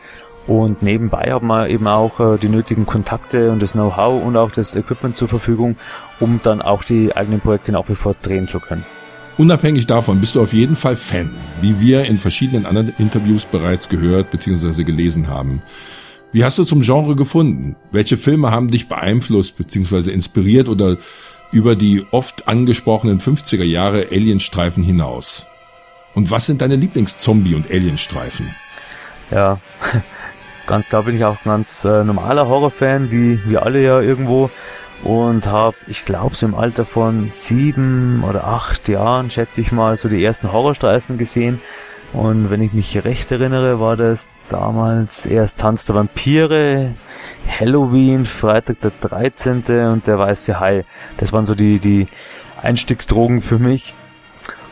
Und nebenbei haben wir eben auch äh, die nötigen Kontakte und das Know-how und auch das Equipment zur Verfügung, um dann auch die eigenen Projekte nach wie vor drehen zu können. Unabhängig davon bist du auf jeden Fall Fan, wie wir in verschiedenen anderen Interviews bereits gehört bzw. gelesen haben. Wie hast du zum Genre gefunden? Welche Filme haben dich beeinflusst bzw. inspiriert oder über die oft angesprochenen 50er Jahre Alienstreifen hinaus? Und was sind deine Lieblingszombie- und Alienstreifen? Ja, ganz klar bin ich auch ganz äh, normaler Horrorfan, wie wir alle ja irgendwo. Und habe, ich glaube, so im Alter von sieben oder acht Jahren, schätze ich mal, so die ersten Horrorstreifen gesehen. Und wenn ich mich recht erinnere, war das damals erst Tanz der Vampire, Halloween, Freitag der 13. und der Weiße Hai. Das waren so die, die Einstiegsdrogen für mich.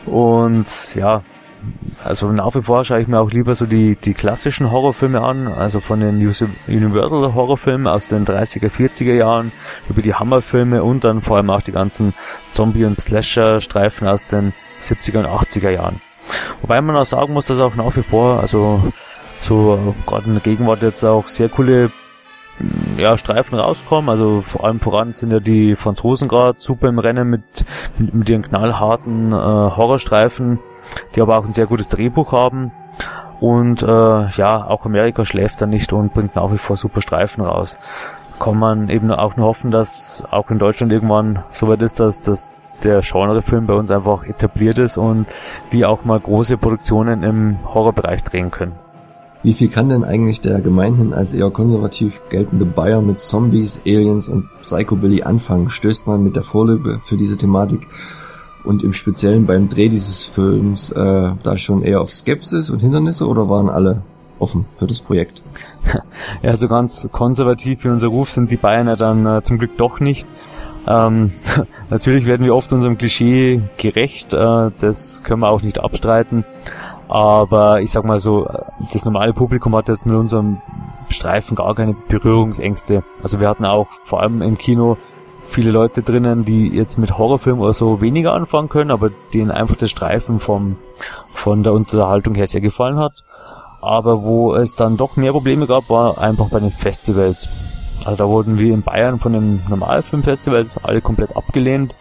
Und ja, also nach wie vor schaue ich mir auch lieber so die, die klassischen Horrorfilme an, also von den Universal Horrorfilmen aus den 30er, 40er Jahren, über die Hammerfilme und dann vor allem auch die ganzen Zombie- und Slasher-Streifen aus den 70er und 80er Jahren. Wobei man auch sagen muss, dass auch nach wie vor, also so gerade in der Gegenwart jetzt auch sehr coole ja, Streifen rauskommen. Also vor allem voran sind ja die Franzosen gerade super im Rennen mit, mit, mit ihren knallharten äh, Horrorstreifen die aber auch ein sehr gutes Drehbuch haben. Und äh, ja, auch Amerika schläft da nicht und bringt nach wie vor super Streifen raus. Kann man eben auch nur hoffen, dass auch in Deutschland irgendwann so weit ist, dass, dass der Genrefilm bei uns einfach etabliert ist und wir auch mal große Produktionen im Horrorbereich drehen können. Wie viel kann denn eigentlich der gemeinhin als eher konservativ geltende Bayer mit Zombies, Aliens und Psychobilly anfangen? Stößt man mit der Vorliebe für diese Thematik und im Speziellen beim Dreh dieses Films äh, da schon eher auf Skepsis und Hindernisse oder waren alle offen für das Projekt? Ja, so ganz konservativ wie unser Ruf sind die Bayern ja dann äh, zum Glück doch nicht. Ähm, natürlich werden wir oft unserem Klischee gerecht, äh, das können wir auch nicht abstreiten. Aber ich sag mal so, das normale Publikum hat jetzt mit unserem Streifen gar keine Berührungsängste. Also wir hatten auch vor allem im Kino viele Leute drinnen, die jetzt mit Horrorfilmen oder so weniger anfangen können, aber denen einfach das Streifen vom, von der Unterhaltung her sehr gefallen hat. Aber wo es dann doch mehr Probleme gab, war einfach bei den Festivals. Also da wurden wir in Bayern von den Normalfilmfestivals alle komplett abgelehnt.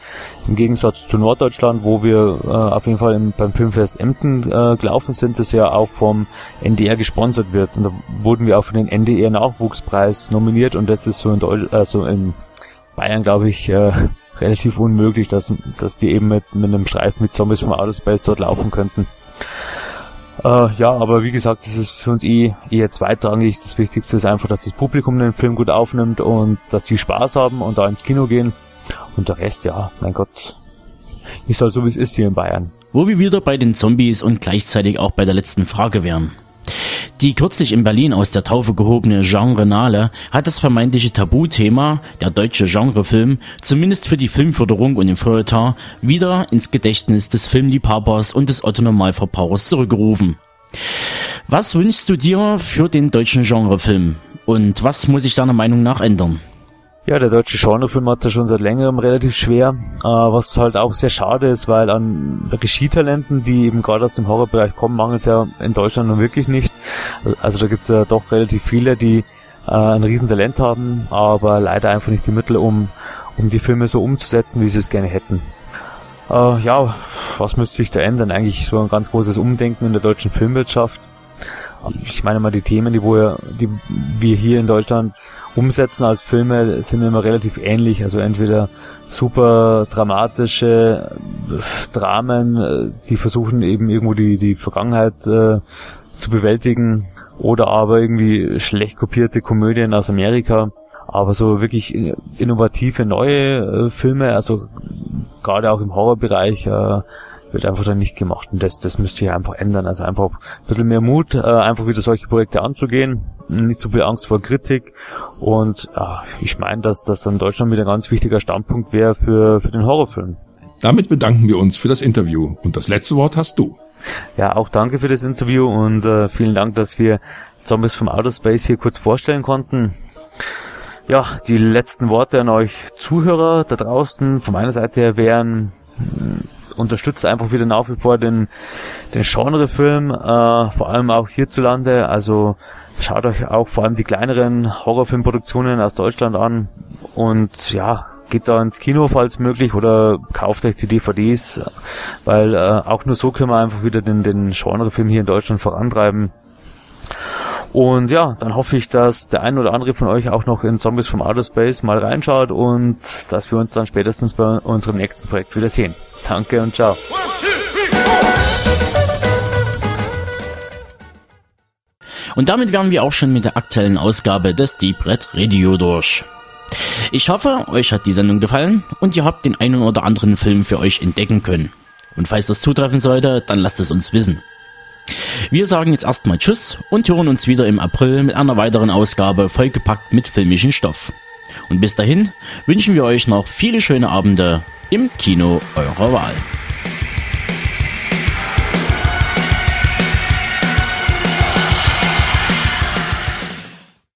Im Gegensatz zu Norddeutschland, wo wir äh, auf jeden Fall im, beim Filmfest Emden äh, gelaufen sind, das ja auch vom NDR gesponsert wird. Und da wurden wir auch für den NDR Nachwuchspreis nominiert und das ist so in, Deu also in Bayern, glaube ich, äh, relativ unmöglich, dass, dass wir eben mit, mit einem Streifen mit Zombies vom Outer Space dort laufen könnten. Äh, ja, aber wie gesagt, das ist für uns eh eher zweitrangig. Das Wichtigste ist einfach, dass das Publikum den Film gut aufnimmt und dass die Spaß haben und da ins Kino gehen. Und der Rest, ja, mein Gott, ist halt so, wie es ist hier in Bayern. Wo wir wieder bei den Zombies und gleichzeitig auch bei der letzten Frage wären. Die kürzlich in Berlin aus der Taufe gehobene Genrenale hat das vermeintliche Tabuthema, der deutsche Genrefilm, zumindest für die Filmförderung und den Feuilleton, wieder ins Gedächtnis des Filmliebhabers und des Otto-Normalverbrauchers zurückgerufen. Was wünschst du dir für den deutschen Genrefilm? Und was muss sich deiner Meinung nach ändern? Ja, der deutsche Genrefilm hat es ja schon seit längerem relativ schwer, äh, was halt auch sehr schade ist, weil an Regietalenten, die eben gerade aus dem Horrorbereich kommen, mangelt es ja in Deutschland nun wirklich nicht. Also da gibt es ja doch relativ viele, die äh, ein Riesentalent haben, aber leider einfach nicht die Mittel, um, um die Filme so umzusetzen, wie sie es gerne hätten. Äh, ja, was müsste sich da ändern? Eigentlich so ein ganz großes Umdenken in der deutschen Filmwirtschaft. Ich meine mal, die Themen, die, wir, die wir hier in Deutschland umsetzen als Filme, sind immer relativ ähnlich. Also entweder super dramatische Dramen, äh, die versuchen eben irgendwo die, die Vergangenheit äh, zu bewältigen oder aber irgendwie schlecht kopierte Komödien aus Amerika. Aber so wirklich innovative neue äh, Filme, also gerade auch im Horrorbereich, äh, wird einfach dann nicht gemacht. Und das, das müsste ich einfach ändern. Also einfach ein bisschen mehr Mut, äh, einfach wieder solche Projekte anzugehen. Nicht so viel Angst vor Kritik. Und ja, ich meine, dass das dann Deutschland wieder ein ganz wichtiger Standpunkt wäre für, für den Horrorfilm. Damit bedanken wir uns für das Interview. Und das letzte Wort hast du. Ja, auch danke für das Interview und äh, vielen Dank, dass wir Zombies vom Outer Space hier kurz vorstellen konnten. Ja, die letzten Worte an euch Zuhörer da draußen von meiner Seite her wären, äh, unterstützt einfach wieder nach wie vor den, den Genrefilm, äh, vor allem auch hierzulande. Also schaut euch auch vor allem die kleineren Horrorfilmproduktionen aus Deutschland an und ja, geht da ins Kino, falls möglich, oder kauft euch die DVDs, weil äh, auch nur so können wir einfach wieder den, den Genrefilm hier in Deutschland vorantreiben. Und ja, dann hoffe ich, dass der ein oder andere von euch auch noch in Zombies from Outer Space mal reinschaut und dass wir uns dann spätestens bei unserem nächsten Projekt wieder sehen. Danke und ciao. Und damit wären wir auch schon mit der aktuellen Ausgabe des Deep Red Radio durch. Ich hoffe, euch hat die Sendung gefallen und ihr habt den einen oder anderen Film für euch entdecken können. Und falls das zutreffen sollte, dann lasst es uns wissen. Wir sagen jetzt erstmal Tschüss und hören uns wieder im April mit einer weiteren Ausgabe vollgepackt mit filmischen Stoff. Und bis dahin wünschen wir euch noch viele schöne Abende im Kino eurer Wahl.